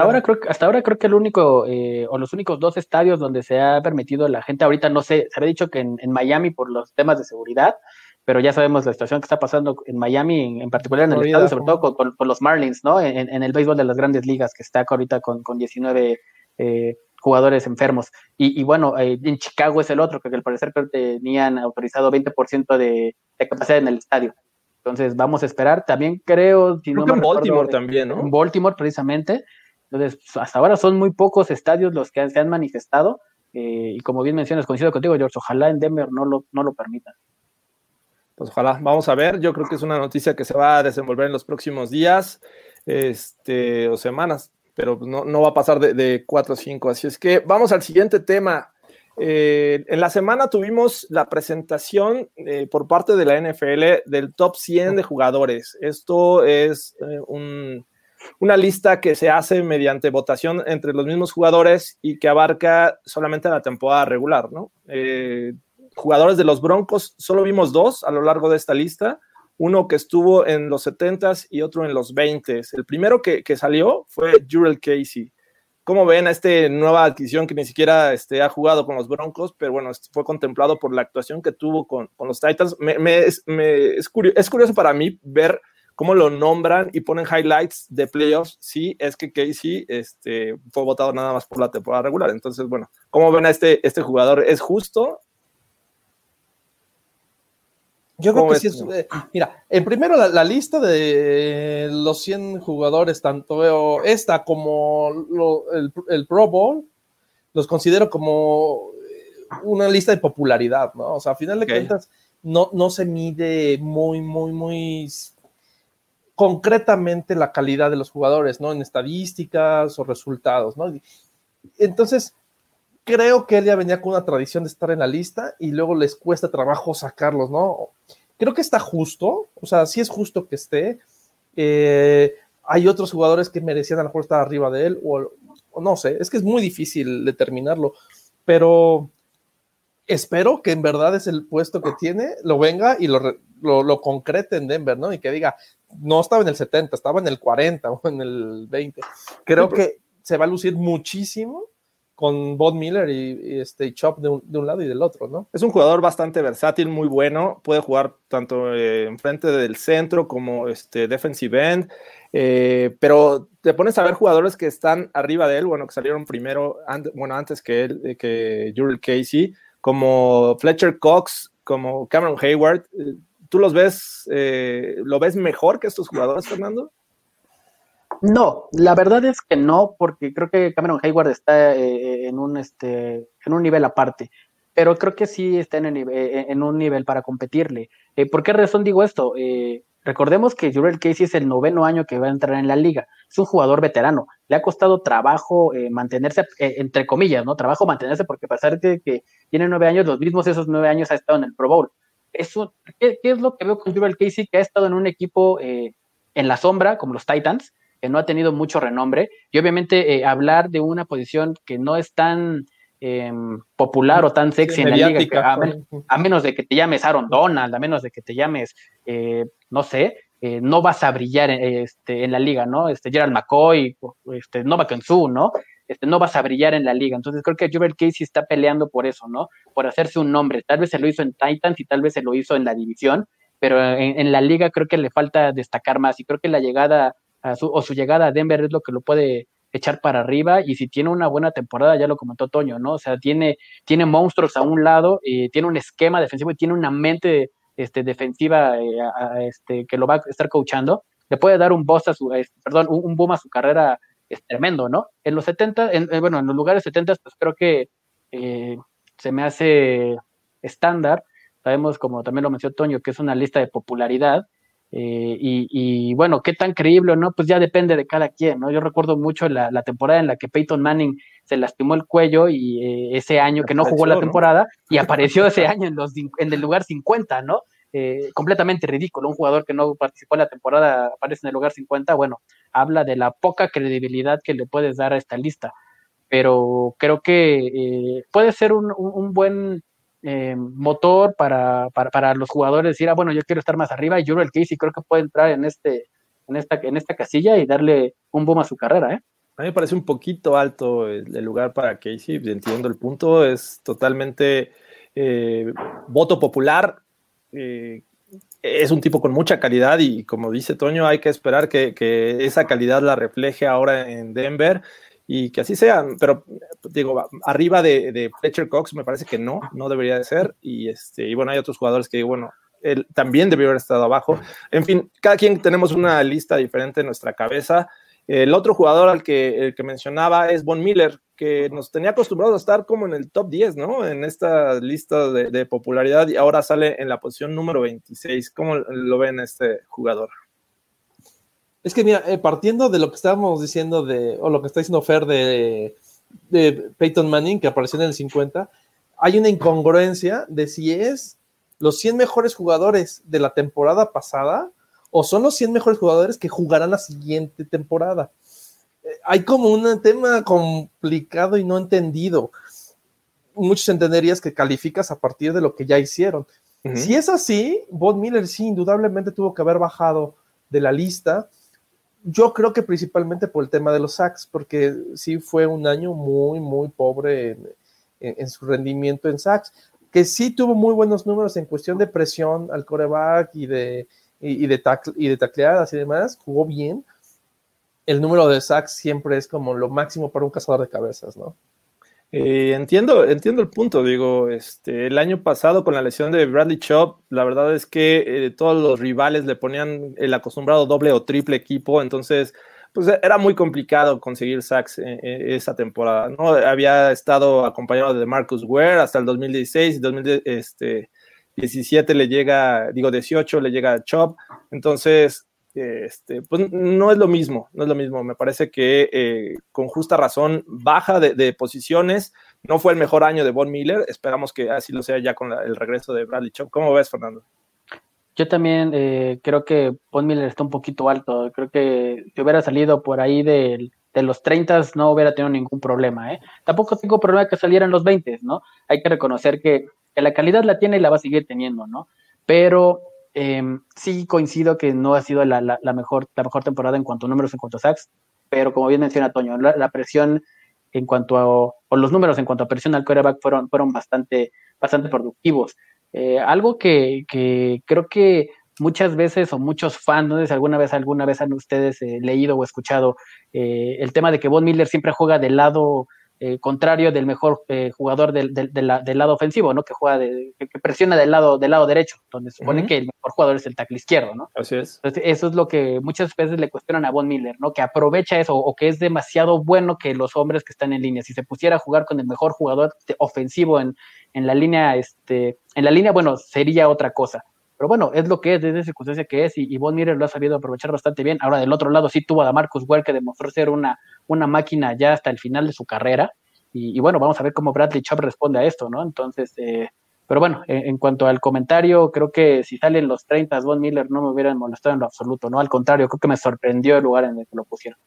Speaker 6: ahora creo, hasta ahora creo que el único, eh, o los únicos dos estadios donde se ha permitido la gente, ahorita no sé, se había dicho que en, Miami por los temas de seguridad, pero ya sabemos la situación que está pasando en Miami, en, particular en el estadio, sobre todo con, los Marlins, ¿no? En, el béisbol de las grandes ligas, que está ahorita con, con 19 eh, jugadores enfermos. Y, bueno, en Chicago es el otro, que al parecer tenían autorizado 20% de, de capacidad en el estadio. Entonces vamos a esperar. También creo,
Speaker 4: si no en Baltimore también, ¿no?
Speaker 6: En Baltimore precisamente. Entonces, pues, hasta ahora son muy pocos estadios los que se han manifestado. Eh, y como bien mencionas, coincido contigo, George, ojalá en Denver no lo, no lo permitan.
Speaker 4: Pues ojalá, vamos a ver. Yo creo que es una noticia que se va a desenvolver en los próximos días este, o semanas, pero no, no va a pasar de, de 4 o 5. Así es que vamos al siguiente tema. Eh, en la semana tuvimos la presentación eh, por parte de la NFL del top 100 de jugadores. Esto es eh, una lista que se hace mediante votación entre los mismos jugadores y que abarca solamente la temporada regular, ¿no? jugadores de los Broncos, solo vimos dos a lo largo de esta lista. Uno que estuvo en los 70s y otro en los 20s. El primero que, que salió fue Jurel Casey. ¿Cómo ven a esta nueva adquisición que ni siquiera este, ha jugado con los Broncos, pero bueno, fue contemplado por la actuación que tuvo con, los Titans? Me, es, curioso, para mí ver cómo lo nombran y ponen highlights de playoffs. Sí, es que Casey este, fue votado nada más por la temporada regular. Entonces, bueno, ¿cómo ven a este, este jugador? ¿Es justo?
Speaker 5: Yo creo que sí es. Eh, mira, en primero la, lista de los 100 jugadores, tanto esta como el, Pro Bowl, los considero como una lista de popularidad, ¿no? O sea, a final de cuentas, no, no se mide muy, muy, muy concretamente la calidad de los jugadores, ¿no? En estadísticas o resultados, ¿no? Entonces, creo que él ya venía con una tradición de estar en la lista y luego les cuesta trabajo sacarlos, ¿no? Creo que está justo, o sea, sí es justo que esté. Eh, hay otros jugadores que merecían a lo mejor estar arriba de él, o, no sé, es que es muy difícil determinarlo, pero espero que en verdad es el puesto que tiene, lo venga y lo, lo, concrete en Denver, ¿no? Y que diga, no estaba en el 70, estaba en el 40 o en el 20. Creo que se va a lucir muchísimo con Bob Miller y, este Chop de un, lado y del otro, ¿no?
Speaker 4: Es un jugador bastante versátil, muy bueno, puede jugar tanto eh, enfrente del centro como este defensive end, eh, pero te pones a ver jugadores que están arriba de él, bueno, que salieron primero, bueno, antes que él, eh, que Jurel Casey, como Fletcher Cox, como Cameron Hayward, ¿tú los ves, lo ves mejor que estos jugadores, Fernando?
Speaker 6: No, la verdad es que no, porque creo que Cameron Hayward está eh, en, un, este, en un nivel aparte, pero creo que sí está en, eh, en un nivel para competirle. Eh, ¿Por qué razón digo esto? recordemos que Jurel Casey es el noveno año que va a entrar en la liga, es un jugador veterano, le ha costado trabajo mantenerse, entre comillas, ¿no? Trabajo mantenerse, porque a pesar de que tiene nueve años, los mismos esos nueve años ha estado en el Pro Bowl. Eso, ¿qué, es lo que veo con Jurel Casey? Que ha estado en un equipo en la sombra, como los Titans, que no ha tenido mucho renombre, y obviamente eh, hablar de una posición que no es tan em, popular o tan sexy en la liga, a, menos de que te llames Aaron Donald, a menos de que te llames, eh, no sé, eh, no vas a brillar este, en la liga, ¿no? Este, Gerald McCoy, este, Nova Kensu, ¿no? Este, no vas a brillar en la liga. Entonces creo que Jubel Casey está peleando por eso, ¿no? Por hacerse un nombre. Tal vez se lo hizo en Titans y tal vez se lo hizo en la división, pero en la liga creo que le falta destacar más y creo que la llegada o su llegada a Denver es lo que lo puede echar para arriba y si tiene una buena temporada, ya lo comentó Toño, ¿no? O sea, tiene, tiene monstruos a un lado, y tiene un esquema defensivo y tiene una mente este, defensiva eh, este, que lo va a estar coachando, le puede dar un a su, perdón, un, boom a su carrera es tremendo, ¿no? En los 70, en, eh, bueno, en los lugares 70, pues creo que eh, se me hace estándar. Sabemos, como también lo mencionó Toño, que es una lista de popularidad. Eh, y, bueno, qué tan creíble o no, pues ya depende de cada quien, ¿no? Yo recuerdo mucho la, temporada en la que Peyton Manning se lastimó el cuello y eh, ese año que no jugó la temporada y apareció ese año en, los, en el lugar 50, ¿no? Eh, completamente ridículo. Un jugador que no participó en la temporada aparece en el lugar 50, bueno, habla de la poca credibilidad que le puedes dar a esta lista. Pero creo que puede ser un, un buen eh, motor para, para, los jugadores decir, ah, bueno, yo quiero estar más arriba, y Jurel Casey creo que puede entrar en, este, en, esta, en esta casilla y darle un boom a su carrera. ¿eh?
Speaker 4: A mí me parece un poquito alto el, lugar para Casey, entiendo el punto, es totalmente eh, voto popular. Eh, es un tipo con mucha calidad y como dice Toño, hay que esperar que, que, esa calidad la refleje ahora en Denver y que así sea, pero digo, arriba de, Fletcher Cox me parece que no, no debería de ser, y, este, y bueno, hay otros jugadores que, bueno, él también debió haber estado abajo. En fin, cada quien tenemos una lista diferente en nuestra cabeza. El otro jugador al que, el que mencionaba es Von Miller, que nos tenía acostumbrados a estar como en el top 10, ¿no? En esta lista de, de popularidad y ahora sale en la posición número 26. ¿Cómo lo ven este jugador?
Speaker 5: Es que mira, eh, partiendo de lo que estábamos diciendo de, o lo que está diciendo Fer de, de Peyton Manning, que apareció en el 50, hay una incongruencia de si es los 100 mejores jugadores de la temporada pasada o son los 100 mejores jugadores que jugarán la siguiente temporada. Eh, hay como un tema complicado y no entendido. Muchos entenderías que calificas a partir de lo que ya hicieron. Si es así, Von Miller sí, indudablemente tuvo que haber bajado de la lista yo creo que principalmente por el tema de los sacks, porque sí fue un año muy, muy pobre en, su rendimiento en sacks, que sí tuvo muy buenos números en cuestión de presión al coreback y de, y, de, y de tacleadas y demás, jugó bien. El número de sacks siempre es como lo máximo para un cazador de cabezas, ¿no?
Speaker 4: Eh, entiendo, entiendo el punto, digo, este, el año pasado con la lesión de Bradley Chubb, la verdad es que eh, todos los rivales le ponían el acostumbrado doble o triple equipo, entonces, pues era muy complicado conseguir sacks en, esa temporada, ¿no? Había estado acompañado de Marcus Ware hasta el 2016 y 2017 este, le llega, digo, 18 le llega Chubb, entonces este, pues no es lo mismo, no es lo mismo. Me parece que eh, con justa razón baja de, posiciones. No fue el mejor año de Von Miller. Esperamos que así lo sea ya con el regreso de Bradley Chop. ¿Cómo ves, Fernando?
Speaker 6: Yo también eh, creo que Von Miller está un poquito alto. Creo que si hubiera salido por ahí de, los 30 no hubiera tenido ningún problema. ¿eh? Tampoco tengo problema que saliera en los 20, ¿no? Hay que reconocer que, que la calidad la tiene y la va a seguir teniendo, ¿no? Pero Em, sí coincido que no ha sido la, mejor, temporada en cuanto a números, en cuanto a sacks, pero como bien menciona Toño, la, presión en cuanto a, o los números en cuanto a presión al quarterback fueron, fueron bastante, bastante productivos. Eh, algo que, creo que muchas veces o muchos fans, no sé si alguna vez, alguna vez han ustedes eh, leído o escuchado eh, el tema de que Von Miller siempre juega del lado eh, contrario del mejor eh, jugador del, lado ofensivo, ¿no? Que juega, de, que, presiona del lado, del lado derecho, donde se supone que el mejor jugador es el tackle izquierdo, ¿no?
Speaker 4: Así es.
Speaker 6: Entonces, eso es lo que muchas veces le cuestionan a Von Miller, ¿no? Que aprovecha eso o que es demasiado bueno que los hombres que están en línea, si se pusiera a jugar con el mejor jugador ofensivo en, en la línea, este, en la línea, bueno, sería otra cosa. Pero bueno, es lo que es, es la circunstancia que es, y, Von Miller lo ha sabido aprovechar bastante bien. Ahora, del otro lado, sí tuvo a Marcus Ware, que demostró ser una, una máquina ya hasta el final de su carrera. Y, bueno, vamos a ver cómo Bradley Chubb responde a esto, ¿no? Entonces, eh, pero bueno, en, cuanto al comentario, creo que si salen los 30, Von Miller no me hubieran molestado en lo absoluto, ¿no? Al contrario, creo que me sorprendió el lugar en el que lo pusieron.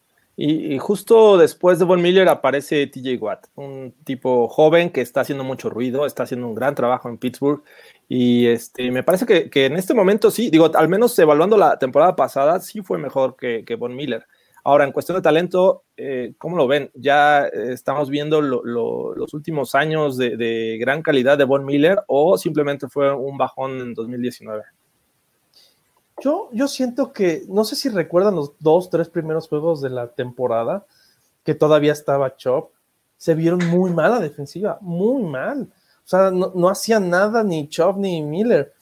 Speaker 4: Y, justo después de Von Miller aparece TJ Watt, un tipo joven que está haciendo mucho ruido, está haciendo un gran trabajo en Pittsburgh. Y este, me parece que, que en este momento sí, digo, al menos evaluando la temporada pasada, sí fue mejor que, que Von Miller. Ahora, en cuestión de talento, eh, ¿cómo lo ven? Ya eh, estamos viendo los últimos años de, gran calidad de Von Miller o simplemente fue un bajón en 2019.
Speaker 5: Yo, yo siento que, no sé si recuerdan los dos, tres primeros juegos de la temporada, que todavía estaba Chop, se vieron muy mal a defensiva, muy mal. O sea, no, no hacían nada ni Chop ni Miller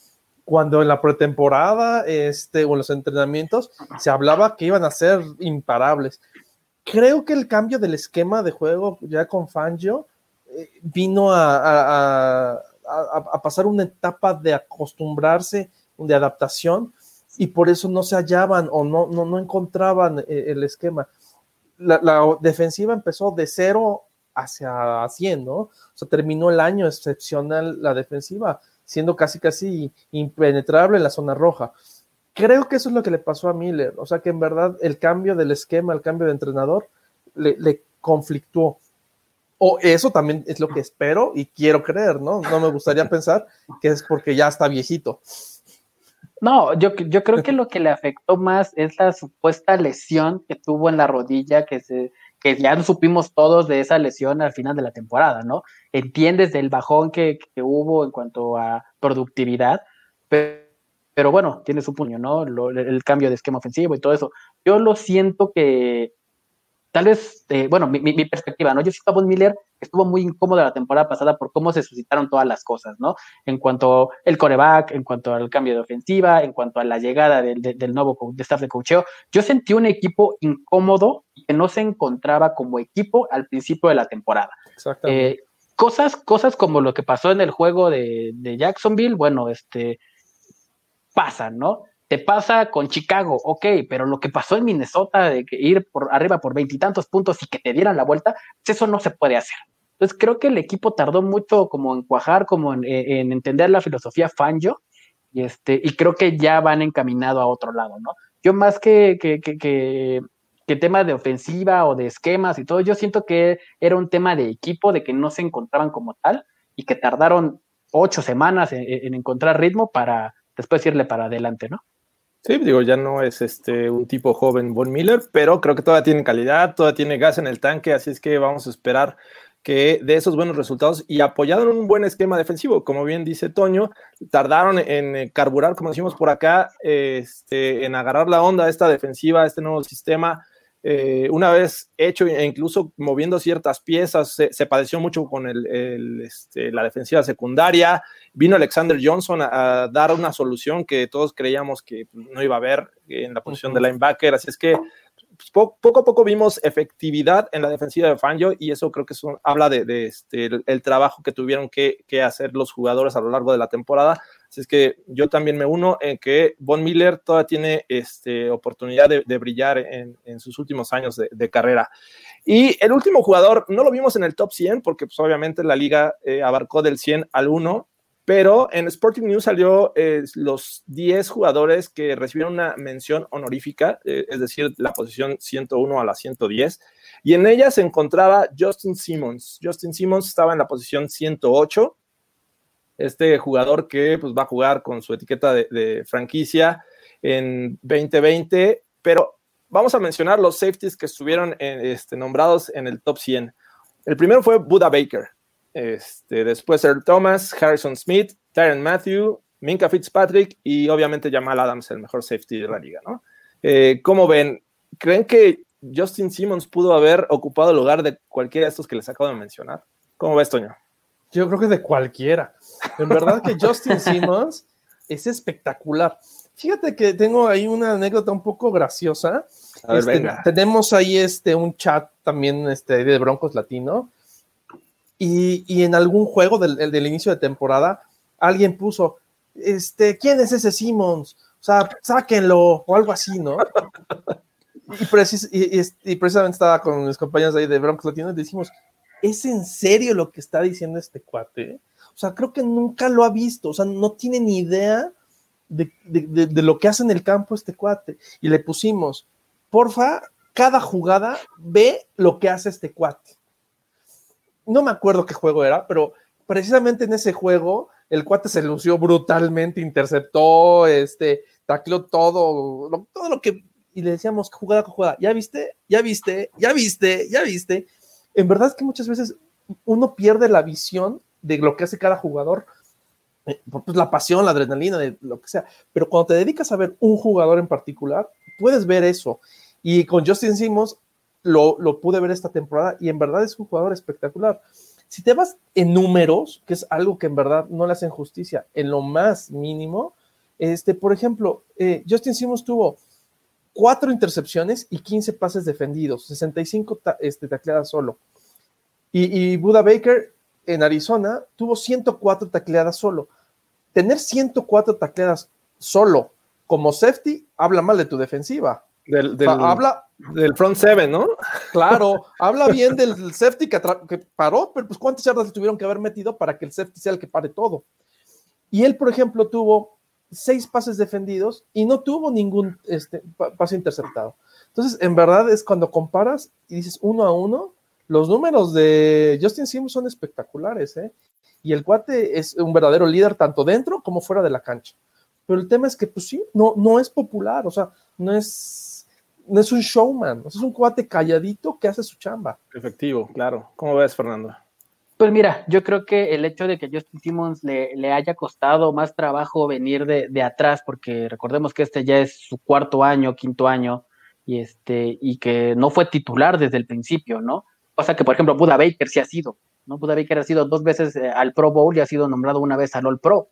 Speaker 5: cuando en la pretemporada este, o en los entrenamientos se hablaba que iban a ser imparables. Creo que el cambio del esquema de juego ya con Fangio eh, vino a, pasar una etapa de acostumbrarse, de adaptación, y por eso no se hallaban o no, no, no encontraban eh, el esquema. La, la, defensiva empezó de cero hacia 100, ¿no? O sea, terminó el año excepcional la defensiva, siendo casi, casi impenetrable en la zona roja. Creo que eso es lo que le pasó a Miller, o sea, que en verdad el cambio del esquema, el cambio de entrenador, le, le conflictuó. O eso también es lo que espero y quiero creer, ¿no? No me gustaría pensar que es porque ya está viejito.
Speaker 6: No, yo, yo creo que lo que le afectó más es la supuesta lesión que tuvo en la rodilla, que, se, que ya supimos todos de esa lesión al final de la temporada, ¿no? Entiendes del bajón que, que hubo en cuanto a productividad, pero, bueno, tiene su puño, ¿no? Lo, el cambio de esquema ofensivo y todo eso. Yo lo siento que tal vez, eh, bueno, mi, mi, perspectiva, ¿no? Yo siento a Von Miller estuvo muy incómodo la temporada pasada por cómo se suscitaron todas las cosas, ¿no? En cuanto el coreback, en cuanto al cambio de ofensiva, en cuanto a la llegada del, del nuevo de staff de cocheo, yo sentí un equipo incómodo que no se encontraba como equipo al principio de la temporada.
Speaker 5: Exactamente.
Speaker 6: Eh, cosas, cosas como lo que pasó en el juego de, de Jacksonville, bueno, este, pasan, ¿no? Te pasa con Chicago, ok, pero lo que pasó en Minnesota de que ir por arriba por veintitantos puntos y que te dieran la vuelta, pues eso no se puede hacer. Entonces creo que el equipo tardó mucho como en cuajar, como en, en entender la filosofía Fangio, y este, y creo que ya van encaminado a otro lado, ¿no? Yo más que, que, que, que, que tema de ofensiva o de esquemas y todo, yo siento que era un tema de equipo, de que no se encontraban como tal, y que tardaron ocho semanas en encontrar ritmo para después irle para adelante, ¿no?
Speaker 4: Sí, digo, ya no es este un tipo joven Von Miller, pero creo que todavía tiene calidad, todavía tiene gas en el tanque, así es que vamos a esperar que de esos buenos resultados y apoyado en un buen esquema defensivo, como bien dice Toño, tardaron en carburar, como decimos por acá, este, en agarrar la onda esta defensiva, este nuevo sistema. Eh, una vez hecho e incluso moviendo ciertas piezas, se, se padeció mucho con el, el, este, la defensiva secundaria. Vino Alexander Johnson a, a, dar una solución que todos creíamos que no iba a haber en la posición de linebacker. Así es que poco a poco vimos efectividad en la defensiva de Fangio y eso creo que eso habla de, de este, el, el, trabajo que tuvieron que, que, hacer los jugadores a lo largo de la temporada. Así es que yo también me uno en que Von Miller todavía tiene este, oportunidad de, de brillar en, en, sus últimos años de, de, carrera. Y el último jugador, no lo vimos en el top 100 porque pues, obviamente la liga eh, abarcó del 100 al 1, pero en Sporting News salió eh, los 10 jugadores que recibieron una mención honorífica, eh, es decir, la posición 101 a la 110, y en ella se encontraba Justin Simmons. Justin Simmons estaba en la posición 108, este jugador que pues, va a jugar con su etiqueta de, franquicia en 2020, pero vamos a mencionar los safeties que estuvieron en, este, nombrados en el top 100. El primero fue Buda Baker, este, después Earl Thomas, Harrison Smith, Tyron Matthew, Minka Fitzpatrick y obviamente Jamal Adams, el mejor safety de la liga, ¿no? Eh, ¿Cómo ven? ¿Creen que Justin Simmons pudo haber ocupado el lugar de cualquiera de estos que les acabo de mencionar? ¿Cómo ves, Toño?
Speaker 5: Yo creo que de cualquiera. En verdad que Justin Simmons es espectacular. Fíjate que tengo ahí una anécdota un poco graciosa.
Speaker 4: Ver,
Speaker 5: este, tenemos ahí este, un chat también este, de Broncos Latino. Y, en algún juego del, inicio de temporada, alguien puso, este, ¿quién es ese Simmons? O sea, sáquenlo o algo así, ¿no? y, y, precisamente estaba con mis compañeros ahí de Broncos Latino y decimos, ¿es en serio lo que está diciendo este cuate? O sea, creo que nunca lo ha visto, o sea, no tiene ni idea de, de, de, de, lo que hace en el campo este cuate. Y le pusimos, porfa, cada jugada ve lo que hace este cuate. No me acuerdo qué juego era, pero precisamente en ese juego el cuate se lució brutalmente, interceptó, este, tacleó todo, lo, todo lo que... Y le decíamos, jugada con jugada, ¿ya viste? ¿Ya viste? ¿Ya viste? ¿Ya viste? En verdad es que muchas veces uno pierde la visión de lo que hace cada jugador pues, la pasión, la adrenalina, de lo que sea. Pero cuando te dedicas a ver un jugador en particular, puedes ver eso. Y con Justin Simmons lo, pude ver esta temporada y en verdad es un jugador espectacular. Si te vas en números, que es algo que en verdad no le hacen justicia, en lo más mínimo, este, por ejemplo, eh, Justin Simmons tuvo cuatro intercepciones y 15 pases defendidos, 65 ta este, tacleadas solo. Y, y Buda Baker en Arizona tuvo 104 tacleadas solo tener 104 tacleadas solo como safety, habla mal de tu defensiva.
Speaker 4: Del, del,
Speaker 5: habla,
Speaker 4: del front seven, ¿no?
Speaker 5: claro, habla bien del safety que, paró, pero pues cuántas yardas le tuvieron que haber metido para que el safety sea el que pare todo. Y él, por ejemplo, tuvo seis pases defendidos y no tuvo ningún este, pa- pase interceptado. Entonces, en verdad es cuando comparas y dices uno a uno, los números de Justin Simmons son espectaculares, ¿eh? Y el cuate es un verdadero líder tanto dentro como fuera de la cancha. Pero el tema es que, pues sí, no, no es popular, o sea, no es, no es un showman, es un cuate calladito que hace su chamba.
Speaker 4: Efectivo, claro. ¿Cómo ves, Fernando?
Speaker 6: Pues mira, yo creo que el hecho de que Justin Simmons le, le haya costado más trabajo venir de, de atrás, porque recordemos que este ya es su cuarto año, quinto año, y este, y que no fue titular desde el principio, ¿no? Cosa que, por ejemplo, Buda Baker sí ha sido, ¿no? Buda Baker ha sido dos veces eh, al Pro Bowl y ha sido nombrado una vez al All Pro,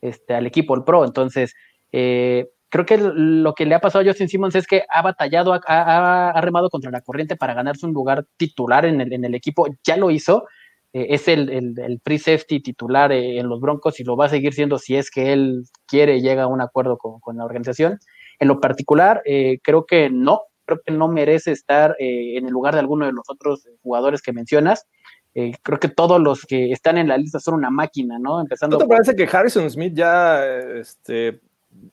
Speaker 6: este, al equipo All Pro. Entonces, eh, creo que lo que le ha pasado a Justin Simmons es que ha batallado, ha, remado contra la corriente para ganarse un lugar titular en el, equipo, ya lo hizo, eh, es el, el, el free safety titular eh, en los Broncos y lo va a seguir siendo si es que él quiere y llega a un acuerdo con, la organización. En lo particular, eh, creo que no, creo que no merece estar en el lugar de alguno de los otros jugadores que mencionas. Creo que todos los que están en la lista son una máquina, ¿no? Empezando
Speaker 4: ¿No te parece que Harrison Smith ya este,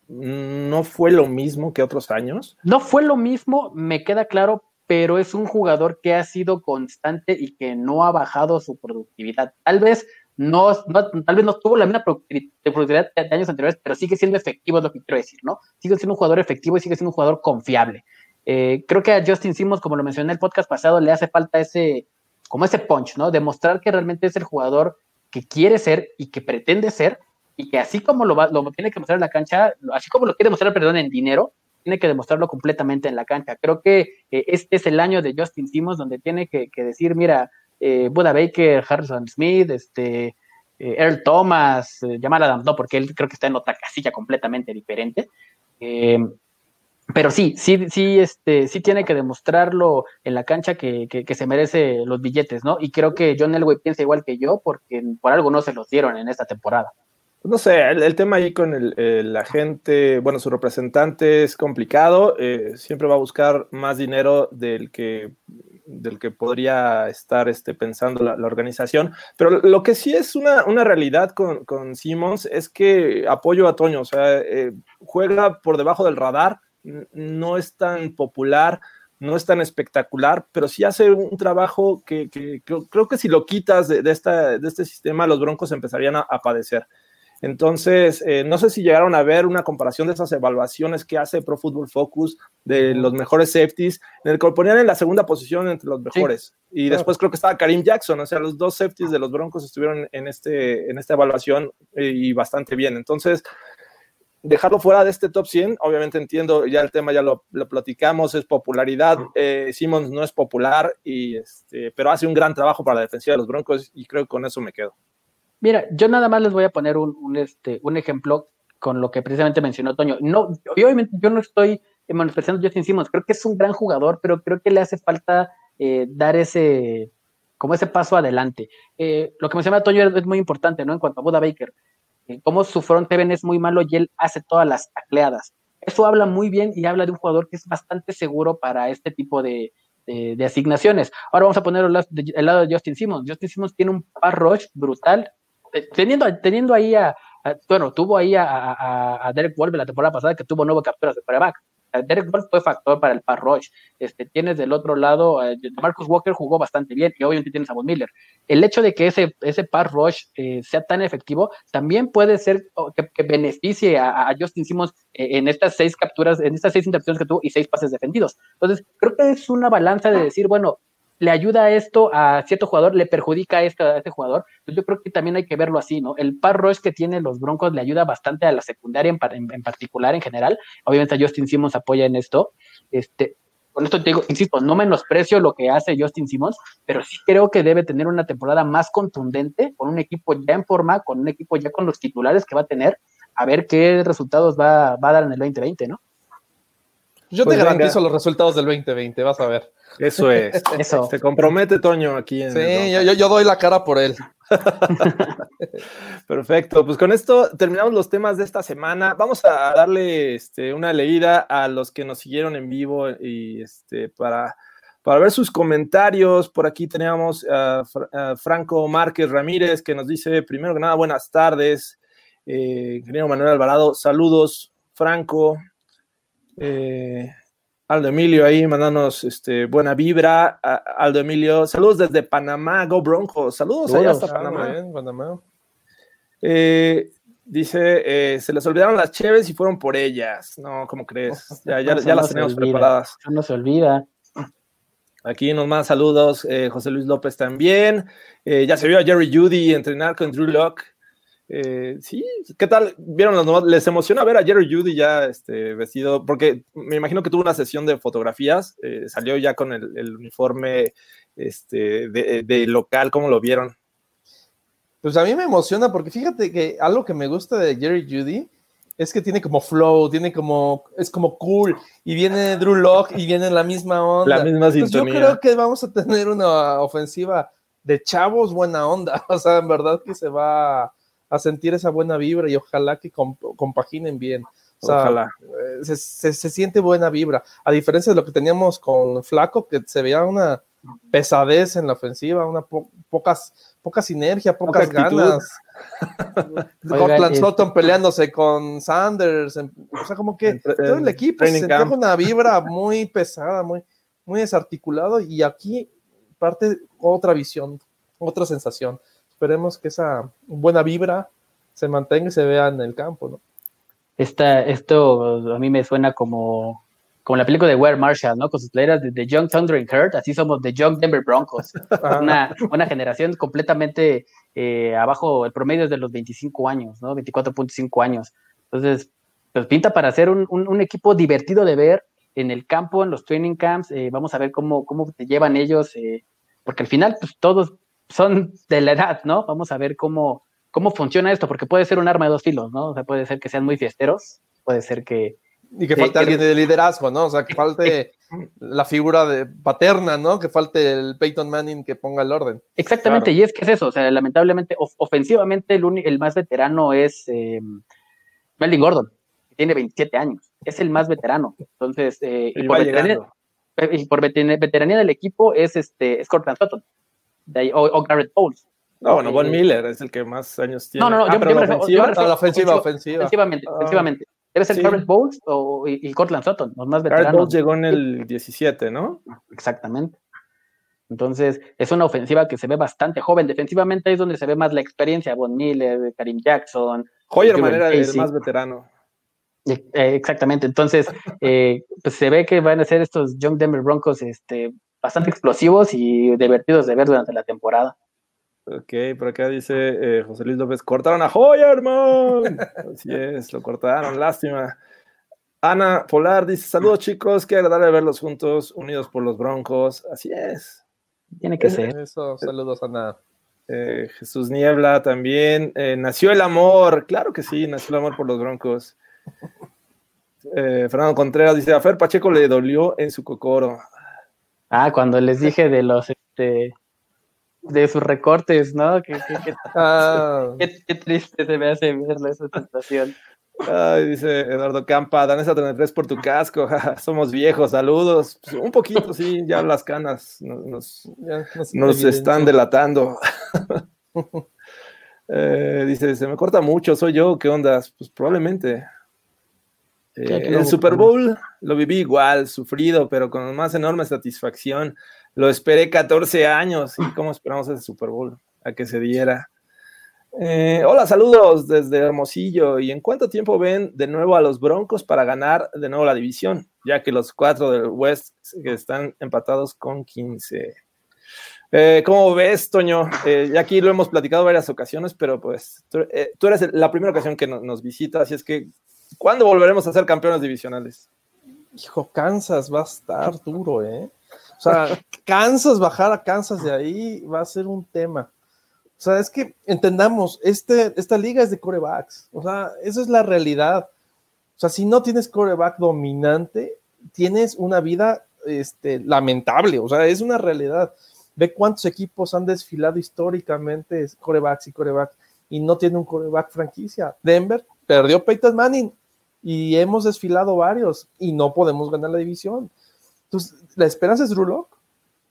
Speaker 4: no fue lo mismo que otros años?
Speaker 6: No fue lo mismo, me queda claro, pero es un jugador que ha sido constante y que no ha bajado su productividad. Tal vez no, tal vez no tuvo la misma productividad de años anteriores, pero sigue siendo efectivo, es lo que quiero decir, ¿no? Sigue siendo un jugador efectivo y sigue siendo un jugador confiable. Eh, creo que a Justin Simmons, como lo mencioné en el podcast pasado, le hace falta ese, como ese punch, ¿no? Demostrar que realmente es el jugador que quiere ser y que pretende ser, y que así como lo, va, lo tiene que mostrar en la cancha, así como lo quiere mostrar, perdón, en dinero, tiene que demostrarlo completamente en la cancha. Creo que este es el año de Justin Simmons donde tiene que, decir, mira, eh, Buda Baker, Harrison Smith, este, eh, Earl Thomas, eh, Jamal Adams, no, porque él creo que está en otra casilla completamente diferente. Eh, pero sí, sí, sí, este, sí tiene que demostrarlo en la cancha que, que, que se merece los billetes, ¿no? Y creo que John Elway piensa igual que yo, porque por algo no se los dieron en esta temporada.
Speaker 4: No sé, el, tema ahí con el, el agente, bueno, su representante es complicado, eh, siempre va a buscar más dinero del que, del que podría estar este, pensando la, la organización, pero lo que sí es una, una realidad con, con Simmons es que apoyo a Toño, o sea, eh, juega por debajo del radar, no es tan popular, no es tan espectacular, pero sí hace un trabajo que, que creo, que si lo quitas de, de esta, de este sistema, los Broncos empezarían a padecer. Entonces, eh, no sé si llegaron a ver una comparación de esas evaluaciones que hace Pro Football Focus de los mejores safeties, en el que lo ponían en la segunda posición entre los mejores. y
Speaker 5: claro.
Speaker 4: después creo que estaba Karim Jackson, o sea, los dos safeties de los Broncos estuvieron en, este, en esta evaluación eh, y bastante bien. Entonces, dejarlo fuera de este top 100, obviamente entiendo, ya el tema ya lo, lo platicamos, es popularidad. Eh, Simmons no es popular, y este, pero hace un gran trabajo para la defensiva de los Broncos y creo que con eso me quedo.
Speaker 6: Mira, yo nada más les voy a poner un, este, un ejemplo con lo que precisamente mencionó Toño. No, y obviamente yo no estoy menospreciando a Justin Simmons, creo que es un gran jugador, pero creo que le hace falta eh, dar ese, como ese paso adelante. Eh, lo que menciona Toño es, es, muy importante, ¿no? En cuanto a Buda Baker, eh, como su front seven es muy malo y él hace todas las tacleadas. Eso habla muy bien y habla de un jugador que es bastante seguro para este tipo de, de, asignaciones. Ahora vamos a poner el lado, de, Justin Simmons. Justin Simmons tiene un pass rush brutal, teniendo, teniendo ahí a, a, bueno, tuvo ahí a, a, a Derek Wolf la temporada pasada que tuvo nueve capturas de quarterback. Derek Wolf fue factor para el pass rush. Este, tienes del otro lado, eh, Marcus Walker jugó bastante bien y obviamente tienes a Von Miller. El hecho de que ese, ese pass rush eh, sea tan efectivo también puede ser oh, que, que beneficie a, a, Justin Simmons eh, en estas seis capturas, en estas seis intercepciones que tuvo y seis pases defendidos. Entonces, creo que es una balanza de decir, bueno, le ayuda esto a cierto jugador, le perjudica a este, a este jugador. Entonces yo creo que también hay que verlo así, ¿no? El par rush que tienen los Broncos le ayuda bastante a la secundaria en, en, particular, en general. Obviamente Justin Simmons apoya en esto. Este, con esto te digo, insisto, no menosprecio lo que hace Justin Simmons, pero sí creo que debe tener una temporada más contundente, con un equipo ya en forma, con un equipo ya con los titulares que va a tener, a ver qué resultados va, va a dar en el 2020, ¿no?
Speaker 5: Yo
Speaker 4: Pues
Speaker 5: te
Speaker 4: venga.
Speaker 5: garantizo los resultados del 2020, vas a ver.
Speaker 4: Eso es.
Speaker 6: Eso.
Speaker 4: Se compromete Toño aquí en
Speaker 5: Sí, yo, doy la cara por él.
Speaker 4: Perfecto, pues con esto terminamos los temas de esta semana. Vamos a darle este, una leída a los que nos siguieron en vivo y este, para, para ver sus comentarios. Por aquí teníamos a Franco Márquez Ramírez que nos dice, primero que nada, buenas tardes. Eh, ingeniero Manuel Alvarado, saludos, Franco. Eh, Aldo Emilio ahí mandándonos este, buena vibra. A- Aldo Emilio, saludos desde Panamá, Go Broncos. Saludos allá hasta Panamá.
Speaker 5: bien, Panamá.
Speaker 4: Eh, dice, eh, se les olvidaron las cheves y fueron por ellas. No, ¿cómo crees? Ya, ya- las tenemos
Speaker 6: olvida.
Speaker 4: preparadas.
Speaker 6: No se olvida.
Speaker 4: Aquí nos manda saludos eh, José Luis López también. Ya se vio a Jerry Judy entrenar con Drew Locke. Eh, sí, ¿qué tal? ¿Vieron nuevos? ¿Les emociona ver a Jerry Judy ya este, vestido? Porque me imagino que tuvo una sesión de fotografías, eh, salió ya con el, el uniforme este, de, de local, ¿cómo lo vieron?
Speaker 5: Pues a mí me emociona porque fíjate que algo que me gusta de Jerry Judy es que tiene como flow, tiene como, es como cool, y viene Drew Locke y viene en la misma onda.
Speaker 4: La misma
Speaker 5: Entonces, yo
Speaker 4: sintonía.
Speaker 5: creo que vamos a tener una ofensiva de chavos buena onda, o sea, en verdad que se va a sentir esa buena vibra y ojalá que comp- compaginen bien. O sea,
Speaker 4: Ojalá.
Speaker 5: eh, se, se- se siente buena vibra, a diferencia de lo que teníamos con Flaco, que se veía una pesadez en la ofensiva, una po- pocas, poca sinergia, pocas
Speaker 4: Poca
Speaker 5: ganas. Cortland Sutton peleándose con Sanders, en- o sea, como que todo el equipo se con una vibra muy pesada, muy, muy desarticulado, y aquí parte otra visión, otra sensación. Esperemos que esa buena vibra se mantenga y se vea en el campo, ¿no?
Speaker 6: Esta, esto a mí me suena como, como la película de Ware Marshall, ¿no? Con sus playeras de The Young Thundering Herd, así somos The Young Denver Broncos. Una, una generación completamente eh, abajo, el promedio es de los 25 años, ¿no? 24.5 años. Entonces, pues pinta para ser un, un- un equipo divertido de ver en el campo, en los training camps. eh, vamos a ver cómo, cómo te llevan ellos, eh, porque al final, pues todos son de la edad, ¿no? Vamos a ver cómo, cómo funciona esto, porque puede ser un arma de dos filos, ¿no? O sea, puede ser que sean muy fiesteros, puede ser que,
Speaker 5: Y que falte
Speaker 6: que-
Speaker 5: alguien de liderazgo, ¿no? O sea, que falte la figura de paterna, ¿no? Que falte el Peyton Manning que ponga el orden.
Speaker 6: Exactamente, y es que es eso, o sea, lamentablemente, of- ofensivamente, el, el más veterano es eh, Melvin Gordon, que tiene 27 años, es el más veterano. Entonces, eh, y, por veteranía, y por veteran- veteranía del equipo es este es Cortland Sutton de ahí, o, o Garrett Bowles.
Speaker 4: No, bueno, Von
Speaker 6: Eh,
Speaker 4: Miller es el que más años tiene.
Speaker 6: No, no, no,
Speaker 4: Ah,
Speaker 6: yo-
Speaker 4: pero
Speaker 6: yo
Speaker 4: la
Speaker 6: me refiero-
Speaker 4: ofensiva,
Speaker 6: yo me refiero-
Speaker 5: la ofensiva,
Speaker 6: ofensiva-
Speaker 5: ofensiva.
Speaker 6: Ofensivamente,
Speaker 4: Ah,
Speaker 6: ofensivamente. Debe ser
Speaker 4: sí.
Speaker 6: Garrett Bowles o, y, y Cortland Sutton, los más
Speaker 4: Garrett
Speaker 6: veteranos.
Speaker 4: Bowles llegó en el 17, ¿no?
Speaker 6: Exactamente. Entonces, es una ofensiva que se ve bastante joven. Defensivamente es donde se ve más la experiencia. Von Miller, Karim Jackson.
Speaker 4: Hoyerman
Speaker 6: Jurgen
Speaker 4: era el más veterano.
Speaker 6: Eh, eh, exactamente. Entonces, eh, pues se ve que van a ser estos Young Denver Broncos este, bastante explosivos y divertidos de ver durante la temporada.
Speaker 4: Ok, por acá dice eh, José Luis López, cortaron a Hoyerman. Así es, lo cortaron, lástima. Ana Polar dice, saludos chicos, qué agradable verlos juntos, unidos por los Broncos. Así es.
Speaker 6: Tiene que ser.
Speaker 5: Eso, saludos, Ana.
Speaker 4: Eh, Jesús Niebla también. eh, nació el amor, claro que sí, nació el amor por los Broncos. Eh, Fernando Contreras dice, a Fer Pacheco le dolió en su cocoro.
Speaker 6: Ah, cuando les dije de los este, de sus recortes, ¿no? Qué, qué- qué-
Speaker 5: Ah,
Speaker 6: qué- qué triste se me hace verlo esa sensación.
Speaker 4: Ay, dice Eduardo Campa, Danesa 33 por tu casco, jaja, somos viejos, saludos. Pues, un poquito, sí, ya las canas nos,
Speaker 5: ya,
Speaker 4: están delatando. Eh, dice, se me corta mucho, soy yo, ¿qué ondas? Pues probablemente. Eh, el Super Bowl lo viví igual, sufrido, pero con más enorme satisfacción. Lo esperé 14 años y cómo esperamos ese Super Bowl a que se diera. Eh, hola, saludos desde Hermosillo. ¿Y en cuánto tiempo ven de nuevo a los Broncos para ganar de nuevo la división? Ya que los cuatro del West están empatados con 15. Eh, ¿Cómo ves, Toño? Eh, ya aquí lo hemos platicado varias ocasiones, pero pues tú, tú eres la primera ocasión que no- nos visitas, así es que ¿cuándo volveremos a ser campeones divisionales?
Speaker 5: Hijo, Kansas va a estar duro, ¿eh? O sea, Kansas, bajar a Kansas de ahí va a ser un tema. O sea, es que entendamos, este, esta liga es de corebacks. O sea, esa es la realidad. O sea, si no tienes coreback dominante, tienes una vida este, lamentable, o sea, es una realidad. Ve cuántos equipos han desfilado históricamente corebacks y corebacks y no tiene un coreback franquicia. Denver perdió Peyton Manning y hemos desfilado varios y no podemos ganar la división. Entonces, la esperanza es Drew Lock.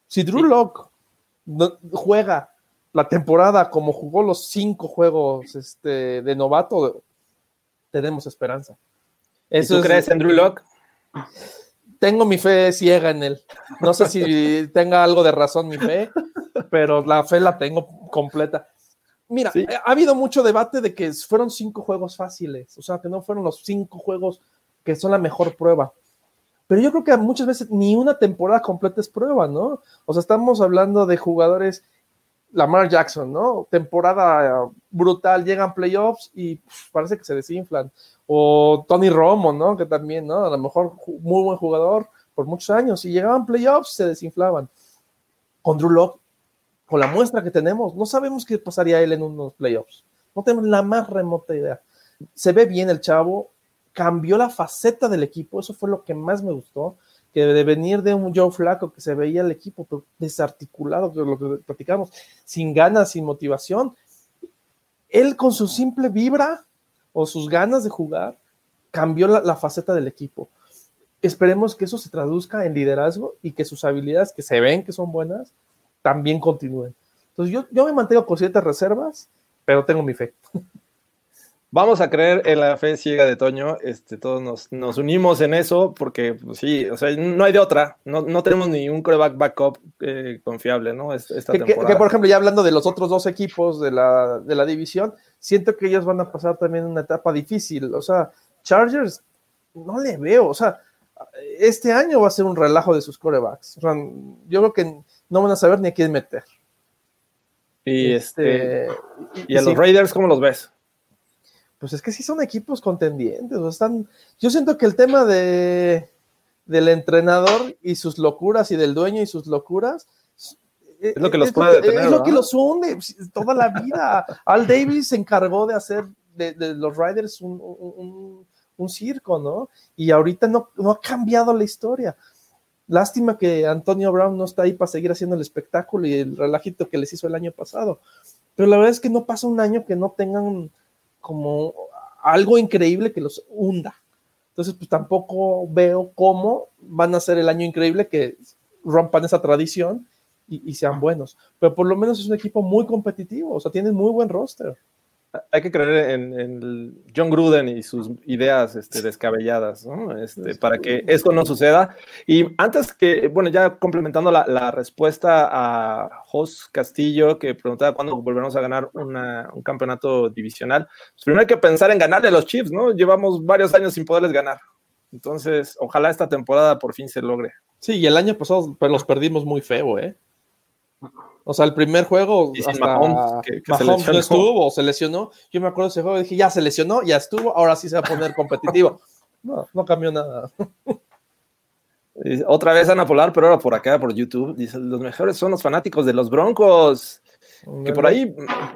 Speaker 5: Si Drew Lock juega la temporada como jugó los cinco juegos este, de novato, tenemos esperanza.
Speaker 4: ¿Eso ¿Tú crees en Drew Lock?
Speaker 5: tengo mi fe ciega en él. No sé si tenga algo de razón mi fe, pero la fe la tengo completa. Mira, ha habido mucho debate de que fueron cinco juegos fáciles, o sea, que no fueron los cinco juegos que son la mejor prueba. Pero yo creo que muchas veces ni una temporada completa es prueba, ¿no? O sea, estamos hablando de jugadores, Lamar Jackson, ¿no? Temporada brutal, llegan playoffs y parece que se desinflan o Tony Romo, ¿no? Que también, ¿no? A lo mejor muy buen jugador por muchos años y llegaban playoffs, se desinflaban. Con Drew Locke, con la muestra que tenemos, no sabemos qué pasaría él en unos playoffs. No tenemos la más remota idea. Se ve bien el chavo, cambió la faceta del equipo, eso fue lo que más me gustó, que de venir de un Joe Flaco que se veía el equipo desarticulado, que lo que platicamos, sin ganas, sin motivación, él con su simple vibra o sus ganas de jugar cambió la, faceta del equipo. Esperemos que eso se traduzca en liderazgo y que sus habilidades, que se ven que son buenas, también continúen. Entonces yo, yo me mantengo con ciertas reservas, pero tengo mi fe.
Speaker 4: Vamos a creer en la fe ciega de Toño, este, todos nos, nos unimos en eso, porque pues, sí, o sea, no hay de otra, no, no tenemos ni un coreback backup eh, confiable, ¿no? Esta
Speaker 5: que, que, por ejemplo, ya hablando de los otros dos equipos de la, de la división, siento que ellos van a pasar también una etapa difícil, o sea, Chargers, no le veo, o sea, este año va a ser un relajo de sus corebacks, o sea, yo creo que no van a saber ni a quién meter.
Speaker 4: Y, este, este y, a los Raiders, ¿cómo los ves?
Speaker 5: pues es que sí son equipos contendientes. O están, yo siento que el tema de, del entrenador y sus locuras y del dueño y sus locuras
Speaker 4: es lo que los puede detener.
Speaker 5: Es lo que los hunde toda la vida. Al Davis se encargó de hacer de, los Riders un, circo, ¿no? Y ahorita no, no ha cambiado la historia. Lástima que Antonio Brown no está ahí para seguir haciendo el espectáculo y el relajito que les hizo el año pasado. Pero la verdad es que no pasa un año que no tengan como algo increíble que los hunda. Entonces, pues tampoco veo cómo van a ser el año increíble que rompan esa tradición y, y, sean buenos. Pero por lo menos es un equipo muy competitivo, o sea, tienen muy buen roster
Speaker 4: hay que creer en, John Gruden y sus ideas este, descabelladas, ¿no? Este, para que esto no suceda. Y antes que, bueno, ya complementando la, respuesta a Jos Castillo, que preguntaba cuándo volveremos a ganar un campeonato divisional, pues primero hay que pensar en ganarle a los Chiefs, ¿no? Llevamos varios años sin poderles ganar. Entonces, ojalá esta temporada por fin se logre.
Speaker 5: Sí, y el año pasado pues, los perdimos muy feo, ¿eh? O sea, el primer juego hasta Mahomes, no estuvo, se lesionó. Yo me acuerdo de ese juego y dije, ya se lesionó, ya estuvo, ahora sí se va a poner competitivo. No, no cambió nada.
Speaker 4: Otra vez Ana Polar, pero ahora por acá, por YouTube. Dice, los mejores son los fanáticos de los Broncos. Que por ahí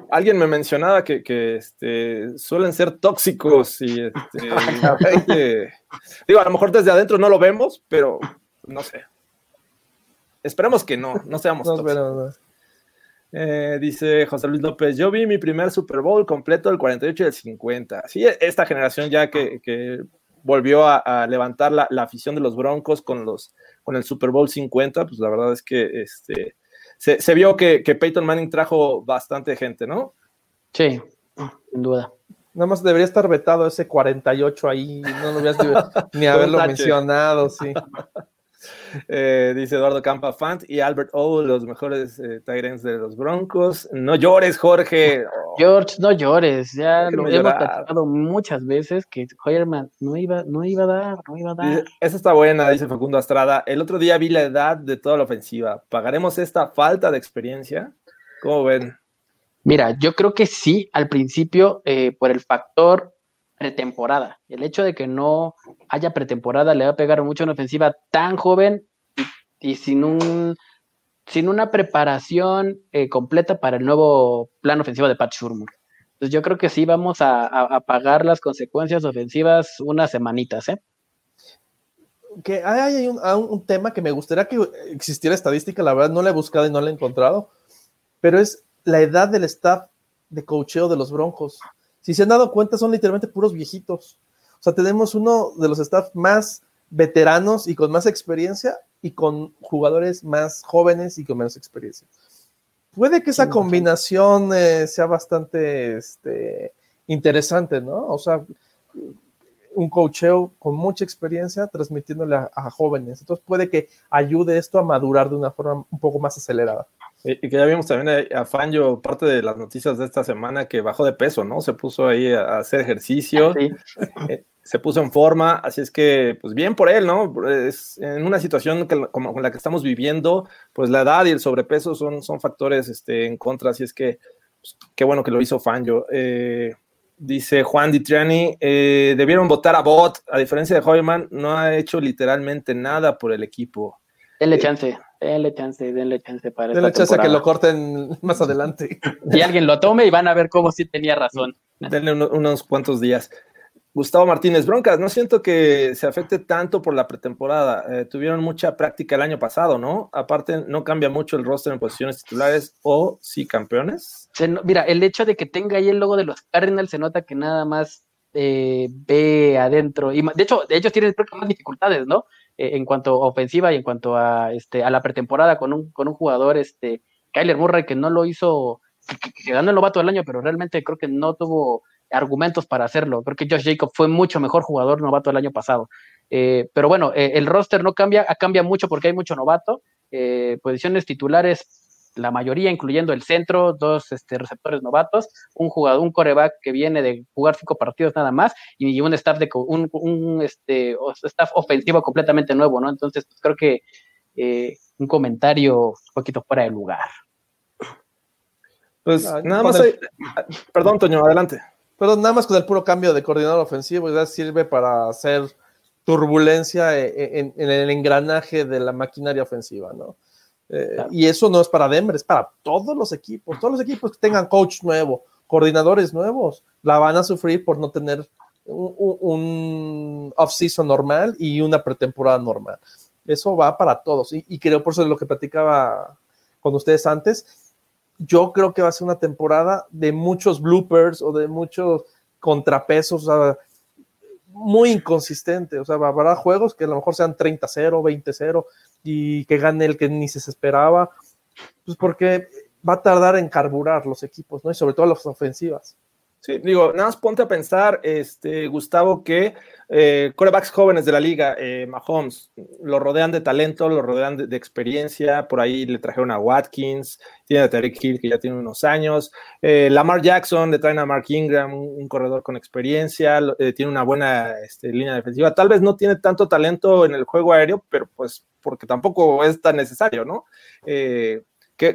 Speaker 4: alguien me mencionaba que, que este, suelen ser tóxicos y este, digo, a lo mejor desde adentro no lo vemos, pero no sé. Esperemos que no, no seamos tóxicos. Eh, dice José Luis López, yo vi mi primer Super Bowl completo del 48 y del 50. Sí, esta generación ya que, volvió a, levantar la, afición de los Broncos con, los, con el Super Bowl 50, pues la verdad es que este, se, vio que, que, Peyton Manning trajo bastante gente, ¿no?
Speaker 6: Sí, sin duda.
Speaker 5: Nada más debería estar vetado ese 48 ahí, no lo hubieras ni haberlo mencionado, sí.
Speaker 4: Eh, dice Eduardo Campa Fant y Albert O, los mejores eh, Tyrants de los Broncos. No llores, Jorge.
Speaker 6: George, no llores. Ya lo hemos platicado muchas veces que Hoyerman no iba, no iba a dar, no iba a dar.
Speaker 4: Esa está buena, dice Facundo Estrada. El otro día vi la edad de toda la ofensiva. ¿Pagaremos esta falta de experiencia? ¿Cómo ven?
Speaker 6: Mira, yo creo que sí, al principio, eh, por el factor pretemporada. El hecho de que no haya pretemporada le va a pegar mucho a una ofensiva tan joven y, sin un sin una preparación eh, completa para el nuevo plan ofensivo de Pat Shurmur. Entonces yo creo que sí vamos a, pagar las consecuencias ofensivas unas semanitas, ¿eh?
Speaker 5: que hay un, un, tema que me gustaría que existiera estadística, la verdad no la he buscado y no la he encontrado, pero es la edad del staff de cocheo de los Broncos. Si se han dado cuenta, son literalmente puros viejitos. O sea, tenemos uno de los staff más veteranos y con más experiencia y con jugadores más jóvenes y con menos experiencia. Puede que esa combinación eh, sea bastante este, interesante, ¿no? O sea, un cocheo con mucha experiencia transmitiéndole a, jóvenes. Entonces puede que ayude esto a madurar de una forma un poco más acelerada.
Speaker 4: Y, que ya vimos también a, Fanjo, parte de las noticias de esta semana, que bajó de peso, ¿no? Se puso ahí a, hacer ejercicio, eh, se puso en forma, así es que, pues bien por él, ¿no? Es, en una situación como la que estamos viviendo, pues la edad y el sobrepeso son, son factores este, en contra, así es que, pues, qué bueno que lo hizo Fanjo. Eh, Dice Juan Ditriani, eh, debieron votar a Bot, a diferencia de Hoyman, no ha hecho literalmente nada por el equipo.
Speaker 6: Denle chance, denle chance, denle chance para
Speaker 5: Denle chance a que lo corten más adelante.
Speaker 6: Y alguien lo tome y van a ver cómo sí tenía razón.
Speaker 4: Denle unos cuantos días. Gustavo Martínez, Broncas, no siento que se afecte tanto por la pretemporada. Eh, tuvieron mucha práctica el año pasado, ¿no? Aparte, no cambia mucho el roster en posiciones titulares o sí campeones.
Speaker 6: mira, el hecho de que tenga ahí el logo de los Cardinals se nota que nada más eh, ve adentro. Y de hecho, ellos tienen más dificultades, ¿no? Eh, en cuanto a ofensiva y en cuanto a, este, a la pretemporada con un, con un jugador, este, Kyler Murray, que no lo hizo, que, el novato del año, pero realmente creo que no tuvo argumentos para hacerlo. Creo que Josh Jacob fue mucho mejor jugador novato el año pasado. Eh, pero bueno, eh, el roster no cambia, cambia mucho porque hay mucho novato. Eh, posiciones titulares, la mayoría, incluyendo el centro, dos este, receptores novatos, un jugador, un coreback que viene de jugar cinco partidos nada más, y un staff de un, un este, staff ofensivo completamente nuevo, ¿no? Entonces, pues, creo que un comentario un poquito fuera de lugar.
Speaker 4: Pues nada más, perdón, Toño, adelante.
Speaker 5: Pero nada más con el puro cambio de coordinador ofensivo, ya sirve para hacer turbulencia e, e, en, el engranaje de la maquinaria ofensiva, ¿no? Eh, y eso no es para Denver, es para todos los equipos. Todos los equipos que tengan coach nuevo, coordinadores nuevos, la van a sufrir por no tener un, off-season normal y una pretemporada normal. Eso va para todos. Y, y creo, por eso es lo que platicaba con ustedes antes, yo creo que va a ser una temporada de muchos bloopers o de muchos contrapesos, muy inconsistente. O sea, habrá juegos que a lo mejor sean 30-0, 20-0 y que gane el que ni se esperaba, pues porque va a tardar en carburar los equipos, ¿no? Y sobre todo las ofensivas.
Speaker 4: Sí, digo, nada más ponte a pensar, este, Gustavo, que eh, corebacks jóvenes de la liga, eh, Mahomes, lo rodean de talento, lo rodean de, experiencia, por ahí le trajeron a Watkins, tiene a Tarek Hill que ya tiene unos años, eh, Lamar Jackson le traen a Mark Ingram, un, corredor con experiencia, eh, tiene una buena este, línea defensiva, tal vez no tiene tanto talento en el juego aéreo, pero pues porque tampoco es tan necesario, ¿no?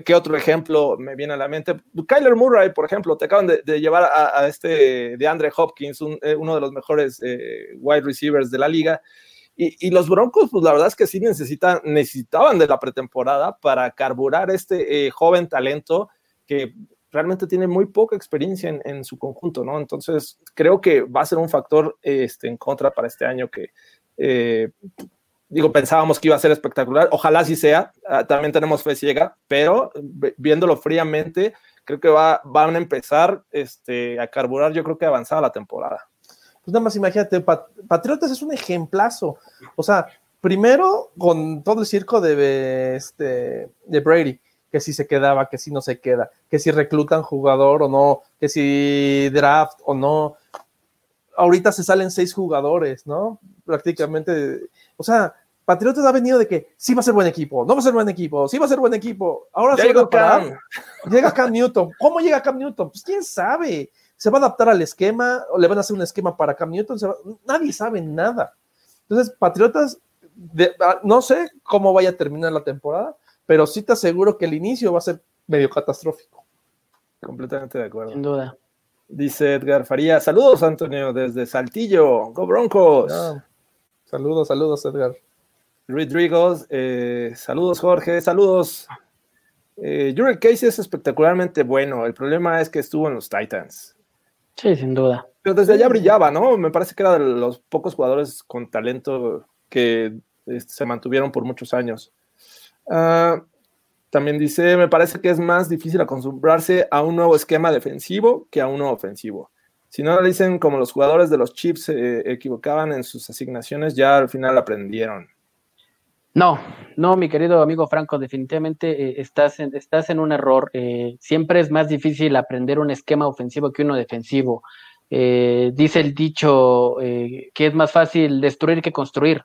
Speaker 4: ¿Qué, otro ejemplo me viene a la mente? Kyler Murray, por ejemplo, te acaban de, llevar a, este de Andre Hopkins, eh, uno de los mejores eh, wide receivers de la liga. Y, los Broncos, pues la verdad es que sí necesitan, necesitaban de la pretemporada para carburar este eh, joven talento que realmente tiene muy poca experiencia en, su conjunto, ¿no? Entonces, creo que va a ser un factor este, en contra para este año que digo, pensábamos que iba a ser espectacular, ojalá sí sea, ah, también tenemos fe ciega, pero viéndolo fríamente, creo que va, van a empezar este, a carburar, yo creo que avanzada la temporada.
Speaker 5: Pues nada más imagínate, Patriotas es un ejemplazo, o sea, primero con todo el circo de, este, de Brady, que si se quedaba, que si no se queda, que si reclutan jugador o no, que si draft o no. Ahorita se salen seis jugadores, ¿no? Prácticamente o sea, Patriotas ha venido de que sí va a ser buen equipo, no va a ser buen equipo, sí va a ser buen equipo. Ahora llega Cam. Llega Cam Newton. ¿Cómo llega Cam Newton? Pues quién sabe. ¿Se va a adaptar al esquema o le van a hacer un esquema para Cam Newton? Nadie sabe nada. Entonces, Patriotas, ah, no sé cómo vaya a terminar la temporada, pero sí te aseguro que el inicio va a ser medio catastrófico.
Speaker 4: Completamente de acuerdo.
Speaker 6: Sin duda.
Speaker 4: Dice Edgar Faría, saludos Antonio desde Saltillo, Go Broncos.
Speaker 5: Saludos, saludos, Edgar.
Speaker 4: Rodriguez, eh, saludos, Jorge, saludos. Eh, Case es espectacularmente bueno. El problema es que estuvo en los Titans.
Speaker 6: Sí, sin duda.
Speaker 4: Pero desde allá brillaba, ¿no? Me parece que era de los pocos jugadores con talento que este, se mantuvieron por muchos años. Ah, también dice, me parece que es más difícil acostumbrarse a un nuevo esquema defensivo que a uno ofensivo. Si no dicen como los jugadores de los Chiefs se equivocaban en sus asignaciones, ya al final aprendieron.
Speaker 6: No, no, mi querido amigo Franco, definitivamente eh, estás, en, estás en un error. Eh, siempre es más difícil aprender un esquema ofensivo que uno defensivo. Eh, dice el dicho que es más fácil destruir que construir.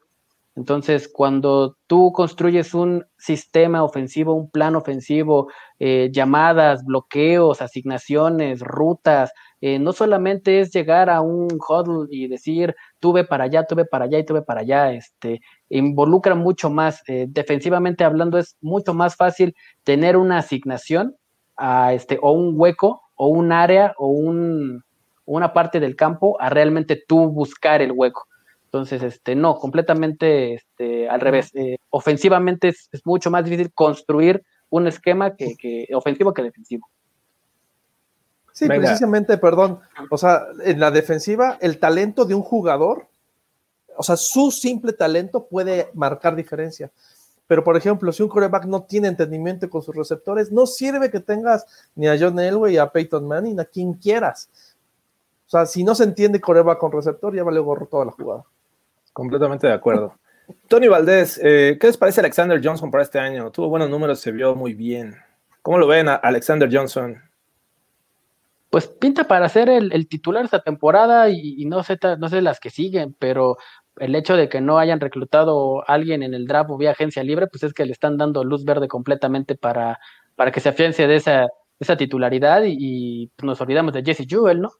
Speaker 6: Entonces, cuando tú construyes un sistema ofensivo, un plan ofensivo, llamadas, bloqueos, asignaciones, rutas, no solamente es llegar a un huddle y decir, tuve para allá, tuve para allá y tuve para allá, este, involucra mucho más, eh, defensivamente hablando es mucho más fácil tener una asignación a este, o un hueco, o un área, o un, una parte del campo, a realmente tú buscar el hueco. Entonces, este, no, completamente este, al revés. Eh, ofensivamente es, mucho más difícil construir un esquema que, que ofensivo que defensivo.
Speaker 5: Sí, precisamente, perdón. O sea, en la defensiva, el talento de un jugador, o sea, su simple talento puede marcar diferencia. Pero, por ejemplo, si un coreback no tiene entendimiento con sus receptores, no sirve que tengas ni a John Elway, a Peyton Manning, a quien quieras. O sea, si no se entiende coreback con receptor, ya vale gorro toda la jugada.
Speaker 4: Completamente de acuerdo. Tony Valdés, eh, ¿qué les parece Alexander Johnson para este año? Tuvo buenos números, se vio muy bien. ¿Cómo lo ven, Alexander Johnson?
Speaker 6: pues pinta para ser el, titular esta temporada y, no sé no sé las que siguen, pero el hecho de que no hayan reclutado a alguien en el draft o vía agencia libre, pues es que le están dando luz verde completamente para, para que se afiance de esa, esa titularidad y, pues, nos olvidamos de Jesse Jewell, ¿no?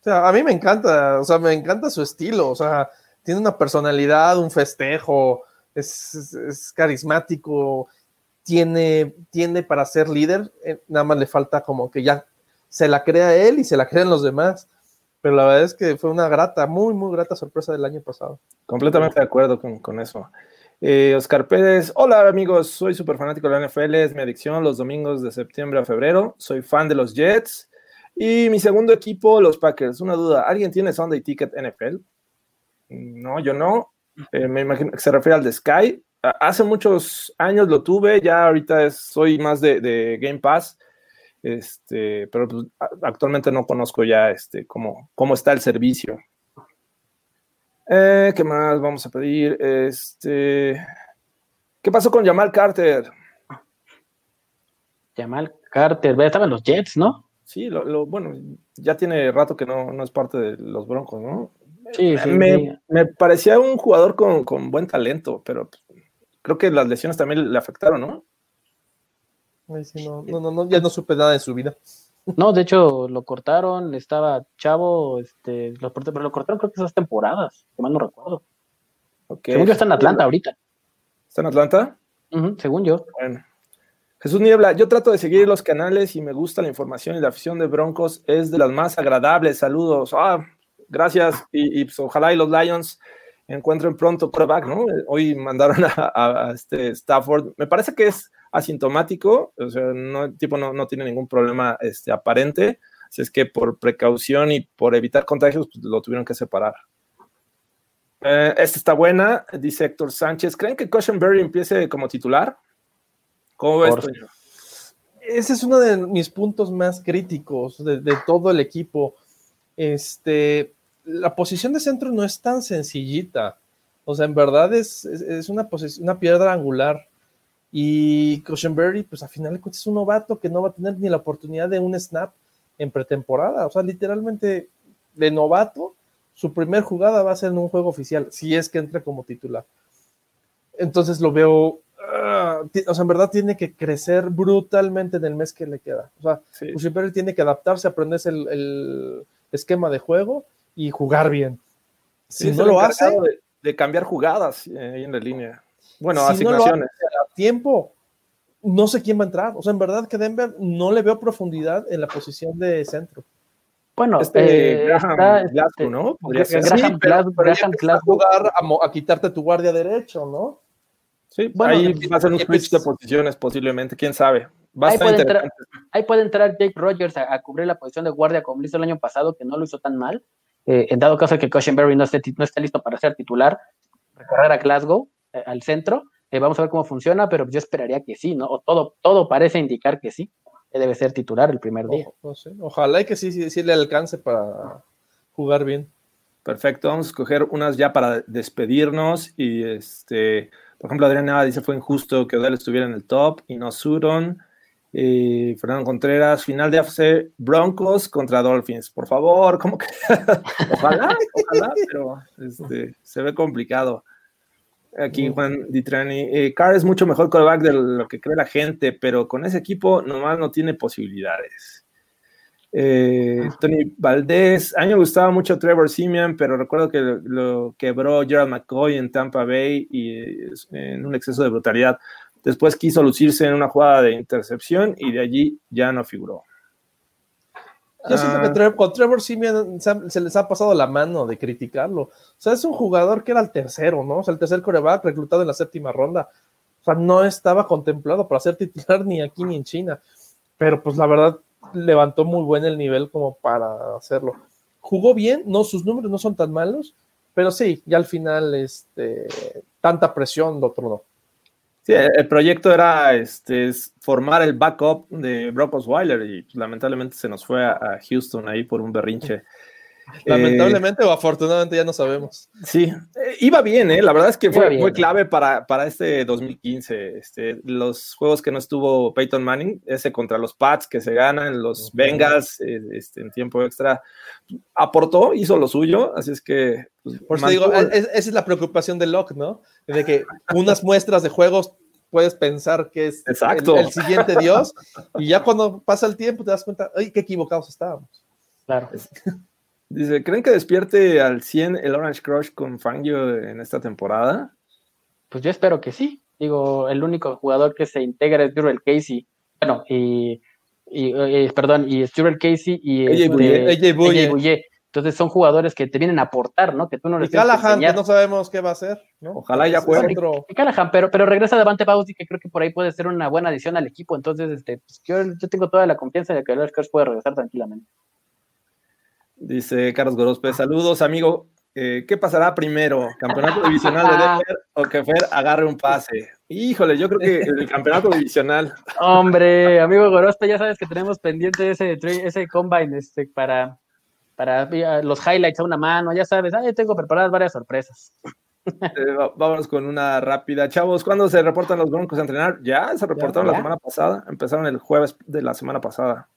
Speaker 5: O sea, a mí me encanta, o sea, me encanta su estilo, o sea, tiene una personalidad, un festejo, es, es carismático, tiene, tiene para ser líder, eh, nada más le falta como que ya se la crea él y se la crean los demás. Pero la verdad es que fue una grata, muy, muy grata sorpresa del año pasado.
Speaker 4: Completamente de acuerdo con, eso. Eh, Oscar Pérez, hola amigos, soy súper fanático de la NFL, es mi adicción los domingos de septiembre a febrero, soy fan de los Jets y mi segundo equipo, los Packers. Una duda, ¿alguien tiene Sunday Ticket NFL? No, yo no. Eh, me imagino que se refiere al de Sky. Hace muchos años lo tuve, ya ahorita soy más de, Game Pass este, pero pues, actualmente no conozco ya este, cómo, cómo está el servicio. Eh, ¿Qué más vamos a pedir? Este, ¿Qué pasó con Jamal Carter?
Speaker 6: Jamal Carter, estaba en los Jets, ¿no?
Speaker 4: Sí, lo, bueno, ya tiene rato que no, no, es parte de los Broncos, ¿no?
Speaker 6: Sí, sí,
Speaker 4: me, me, parecía un jugador con, con buen talento, pero creo que las lesiones también le afectaron, ¿no?
Speaker 5: no, no, no, ya no supe nada de su vida.
Speaker 6: No, de hecho lo cortaron, estaba chavo, este, lo, pero lo cortaron creo que esas temporadas, que mal no recuerdo. Según yo está en Atlanta ahorita.
Speaker 4: ¿Está en Atlanta?
Speaker 6: según yo.
Speaker 4: Bueno. Jesús Niebla, yo trato de seguir los canales y me gusta la información y la afición de Broncos es de las más agradables. Saludos. Ah, gracias. Y, pues, ojalá y los Lions encuentren pronto quarterback, ¿no? Hoy mandaron a, este Stafford. Me parece que es asintomático, o sea, no, el tipo no, tiene ningún problema este, aparente, así es que por precaución y por evitar contagios, pues, lo tuvieron que separar. Eh, esta está buena, dice Héctor Sánchez. ¿Creen que Cushenberry empiece como titular? ¿Cómo ves?
Speaker 5: Ese es uno de mis puntos más críticos de, todo el equipo. Este, la posición de centro no es tan sencillita. O sea, en verdad es, es, una, una piedra angular. Y Cushenberry, pues a final es un novato que no va a tener ni la oportunidad de un snap en pretemporada. O sea, literalmente de novato, su primer jugada va a ser en un juego oficial, si es que entra como titular. Entonces lo veo, ah, o sea, en verdad tiene que crecer brutalmente en el mes que le queda. O sea, Cushenberry tiene que adaptarse, aprenderse el, esquema de juego y jugar bien.
Speaker 4: Si no lo hace... De, cambiar jugadas eh, ahí en la línea. Bueno, asignaciones.
Speaker 5: a tiempo, no sé quién va a entrar. O sea, en verdad que Denver no le veo profundidad en la posición de centro.
Speaker 6: Bueno, este, eh, Graham
Speaker 4: este, ¿no?
Speaker 5: Podría ser. Graham, a jugar a, quitarte tu guardia derecho, ¿no?
Speaker 4: Sí, bueno, ahí va a ser un switch de posiciones posiblemente, quién sabe.
Speaker 6: ahí, puede entrar, ahí, puede entrar, Jake Rogers a, cubrir la posición de guardia como lo hizo el año pasado, que no lo hizo tan mal. Eh, en dado caso que Cushenberry no esté, no esté listo para ser titular, recorrer a Glasgow, eh, al centro. Eh, vamos a ver cómo funciona, pero yo esperaría que sí, ¿no? O todo, todo parece indicar que sí. que debe ser titular el primer día.
Speaker 5: Ojo, no sé. Ojalá y que sí, sí, sí le alcance para jugar bien.
Speaker 4: Perfecto, vamos a escoger unas ya para despedirnos y este, por ejemplo, Adrián Nava dice fue injusto que Odell estuviera en el top y no Sutton. Y Fernando Contreras, final de AFC Broncos contra Dolphins. Por favor, ¿cómo que? ojalá, ojalá, pero este, se ve complicado. Aquí Juan Ditrani, eh, Carr es mucho mejor quarterback de lo que cree la gente, pero con ese equipo nomás no tiene posibilidades. Eh, Tony Valdés, a mí me gustaba mucho Trevor Simeon, pero recuerdo que lo, lo quebró Gerald McCoy en Tampa Bay y eh, en un exceso de brutalidad. Después quiso lucirse en una jugada de intercepción y de allí ya no figuró.
Speaker 5: Yo siento que
Speaker 4: Ah.
Speaker 5: Trevor- con Trevor Simeon se, se les ha pasado la mano de criticarlo. O sea, es un jugador que era el tercero, ¿no? O sea, el tercer coreback reclutado en la séptima ronda. O sea, no estaba contemplado para ser titular ni aquí ni en China. Pero pues la verdad levantó muy buen el nivel como para hacerlo. Jugó bien, no, sus números no son tan malos, pero sí, ya al final, este, tanta presión lo tronó.
Speaker 4: Sí, el proyecto era este, es formar el backup de Brock Osweiler y pues, lamentablemente se nos fue a Houston ahí por un berrinche.
Speaker 5: Lamentablemente o afortunadamente ya no sabemos.
Speaker 4: Sí, eh, iba bien, ¿eh? la verdad es que fue,
Speaker 6: bien.
Speaker 4: fue clave para, para este 2015. Este, los juegos que no estuvo Peyton Manning, ese contra los Pats que se ganan, los Bengals eh, este, en tiempo extra, aportó, hizo lo suyo, así es que... pues,
Speaker 5: Por eso digo, es- esa es la preocupación de Locke, ¿no? De que unas muestras de juegos puedes pensar que es el-
Speaker 4: Exacto.
Speaker 5: El, siguiente Dios, y ya cuando pasa el tiempo te das cuenta, ¡ay, qué equivocados estábamos!
Speaker 6: Claro.
Speaker 4: Dice, ¿creen que despierte al 100 el Orange Crush con Fangio en esta temporada?
Speaker 6: Pues yo espero que sí. Digo, el único jugador que se integra es Jurel Casey. Bueno, y, y, eh, perdón, y es Jurel Casey y
Speaker 4: AJ
Speaker 6: este,
Speaker 4: Bouye.
Speaker 6: Entonces son jugadores que te vienen a aportar, ¿no? Que tú no
Speaker 5: Y
Speaker 6: les que
Speaker 5: Callahan, que no sabemos qué va a hacer, ¿no?
Speaker 4: Ojalá ya
Speaker 5: Es
Speaker 4: juegue.
Speaker 5: otro-
Speaker 6: Y Callahan, pero, pero regresa Davante Bausi, que creo que por ahí puede ser una buena adición al equipo. Entonces, este, pues, yo, yo tengo toda la confianza de que el Crush puede regresar tranquilamente.
Speaker 4: Dice Carlos Gorospe, saludos amigo. Eh, ¿Qué pasará primero? ¿Campeonato divisional de Denver o que Fer agarre un pase? Híjole, yo creo que el campeonato divisional.
Speaker 6: Hombre, amigo Gorospe, ya sabes que tenemos pendiente ese, ese combine este, para, para eh, los highlights a una mano, ya sabes. Ah, yo tengo preparadas varias sorpresas.
Speaker 4: Eh, vámonos con una rápida. Chavos, ¿cuándo se reportan los Broncos a entrenar? Ya, se reportaron
Speaker 6: Ya.
Speaker 4: la semana pasada. Empezaron el jueves de la semana pasada.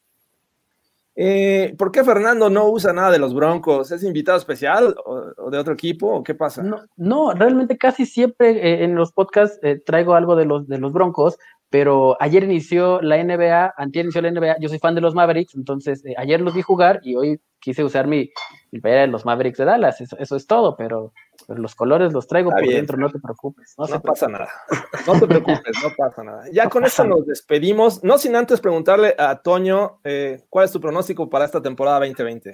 Speaker 4: Eh, ¿Por qué Fernando no usa nada de los Broncos? ¿Es invitado especial o, de otro equipo o qué pasa?
Speaker 6: No, no, realmente casi siempre eh, en los podcasts eh, traigo algo de los, de los Broncos, pero ayer inició la NBA, antier inició la NBA, yo soy fan de los Mavericks, entonces eh, ayer los vi jugar y hoy quise usar mi, mi playera de los Mavericks de Dallas, eso, eso es todo, pero, pero los colores los traigo
Speaker 4: Está
Speaker 6: por
Speaker 4: bien,
Speaker 6: dentro, no te preocupes. No,
Speaker 4: No
Speaker 6: se
Speaker 4: pasa nada. No te preocupes, no pasa nada. Ya con esto nos despedimos. No sin antes preguntarle a Toño eh, cuál es tu pronóstico para esta temporada 2020.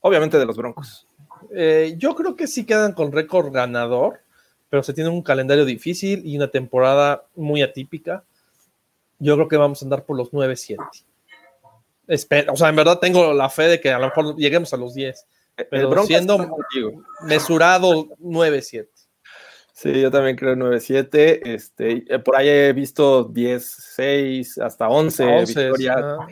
Speaker 4: Obviamente de los Broncos.
Speaker 5: Eh, yo creo que sí quedan con récord ganador, pero se tiene un calendario difícil y una temporada muy atípica. Yo creo que vamos a andar por los 9-7. Espera, o sea, en verdad tengo la fe de que a lo mejor lleguemos a los 10. Pero siendo-. Mesurado 9-7.
Speaker 4: Sí, yo también creo 9-7. Este, por ahí he visto 10, 6, hasta 11,
Speaker 5: 11,
Speaker 4: victorias.
Speaker 5: ajá.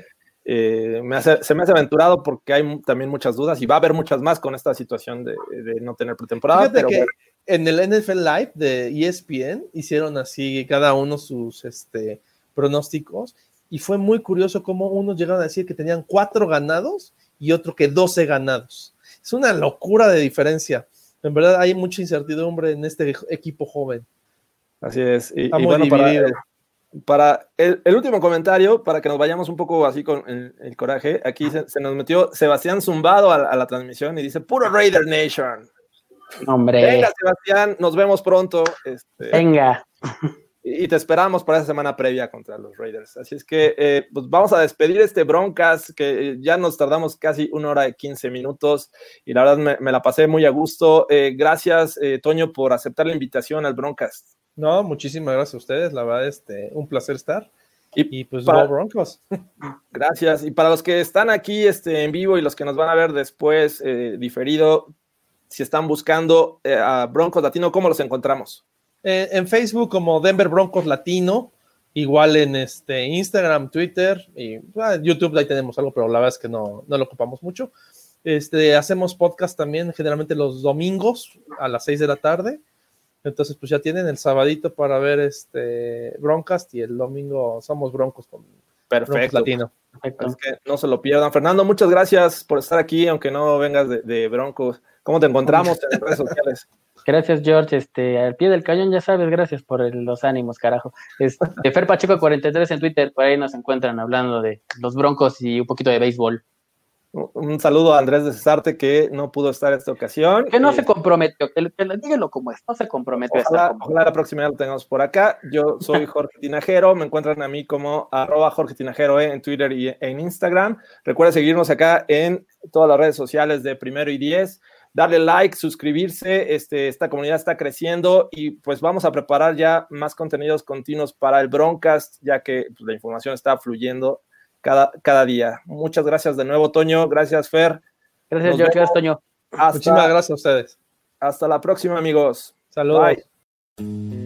Speaker 4: Eh, me hace- se me hace aventurado porque hay también muchas dudas y va a haber muchas más con esta situación de, de no tener pretemporada. Pero
Speaker 5: que
Speaker 4: bueno,
Speaker 5: en el NFL Live de ESPN hicieron así cada uno sus este, pronósticos y fue muy curioso cómo unos llegaron a decir que tenían cuatro ganados y otro que 12 ganados. Es una locura de diferencia. En verdad hay mucha incertidumbre en este equipo joven.
Speaker 4: así es. Y, y bueno, para, el, el último comentario, para que nos vayamos un poco así con el, el coraje, aquí se, se nos metió Sebastián Zumbado a, a la transmisión y dice, puro Raider Nation.
Speaker 6: Hombre,
Speaker 4: Venga, Sebastián, nos vemos pronto. este,
Speaker 6: venga.
Speaker 4: y te esperamos para esa semana previa contra los Raiders. Así es que eh, pues vamos a despedir este Broncas, que ya nos tardamos casi una hora y 15 minutos y la verdad me, me la pasé muy a gusto. Eh, gracias, eh, Toño, por aceptar la invitación al Broncas.
Speaker 5: No, muchísimas gracias a ustedes. La verdad, este, un placer estar.
Speaker 4: Y
Speaker 5: Y pues,
Speaker 4: para-
Speaker 5: Broncos.
Speaker 4: Gracias. Y para los que están aquí este, en vivo y los que nos van a ver después eh, diferido, si están buscando eh, a Broncos Latino, ¿cómo los encontramos?
Speaker 5: Eh, en Facebook como Denver Broncos Latino, igual en este Instagram, Twitter y ah, YouTube, ahí tenemos algo, pero la verdad es que no, no lo ocupamos mucho. Este, hacemos podcast también generalmente los domingos a las 6 de la tarde. Entonces, pues ya tienen el sabadito para ver este Broncast y el domingo somos Broncos con Broncos
Speaker 4: Perfecto.
Speaker 5: Latino.
Speaker 6: Perfecto.
Speaker 4: Es que no se lo pierdan. Fernando, muchas gracias por estar aquí, aunque no vengas de, de Broncos. ¿Cómo te encontramos en redes sociales?
Speaker 6: Gracias, George. Este, al pie del cañón, ya sabes, gracias por el- los ánimos, carajo. Este, Fer Pacheco 43 en Twitter, por ahí nos encuentran hablando de los broncos y un poquito de béisbol.
Speaker 4: Un saludo a Andrés de Cesarte que no pudo estar esta ocasión.
Speaker 6: Que no
Speaker 4: Eh,
Speaker 6: se comprometió, que, que díganlo como es, no se comprometió
Speaker 4: Ojalá, ojalá la próxima ya lo tengamos por acá. Yo soy Jorge Tinajero, me encuentran a mí como arroba Jorge Tinajero eh, en Twitter y en Instagram. Recuerda seguirnos acá en todas las redes sociales de Primero y Diez. Darle like, suscribirse, este, esta comunidad está creciendo y pues vamos a preparar ya más contenidos continuos para el Broncast, ya que pues, la información está fluyendo cada, cada día. Muchas gracias de nuevo, Toño. Gracias, Fer.
Speaker 6: Gracias,
Speaker 4: Nos
Speaker 6: George.
Speaker 4: vemos.
Speaker 6: Gracias, Toño.
Speaker 5: Muchísimas gracias a ustedes.
Speaker 4: hasta la próxima, amigos.
Speaker 5: Saludos.
Speaker 4: Bye.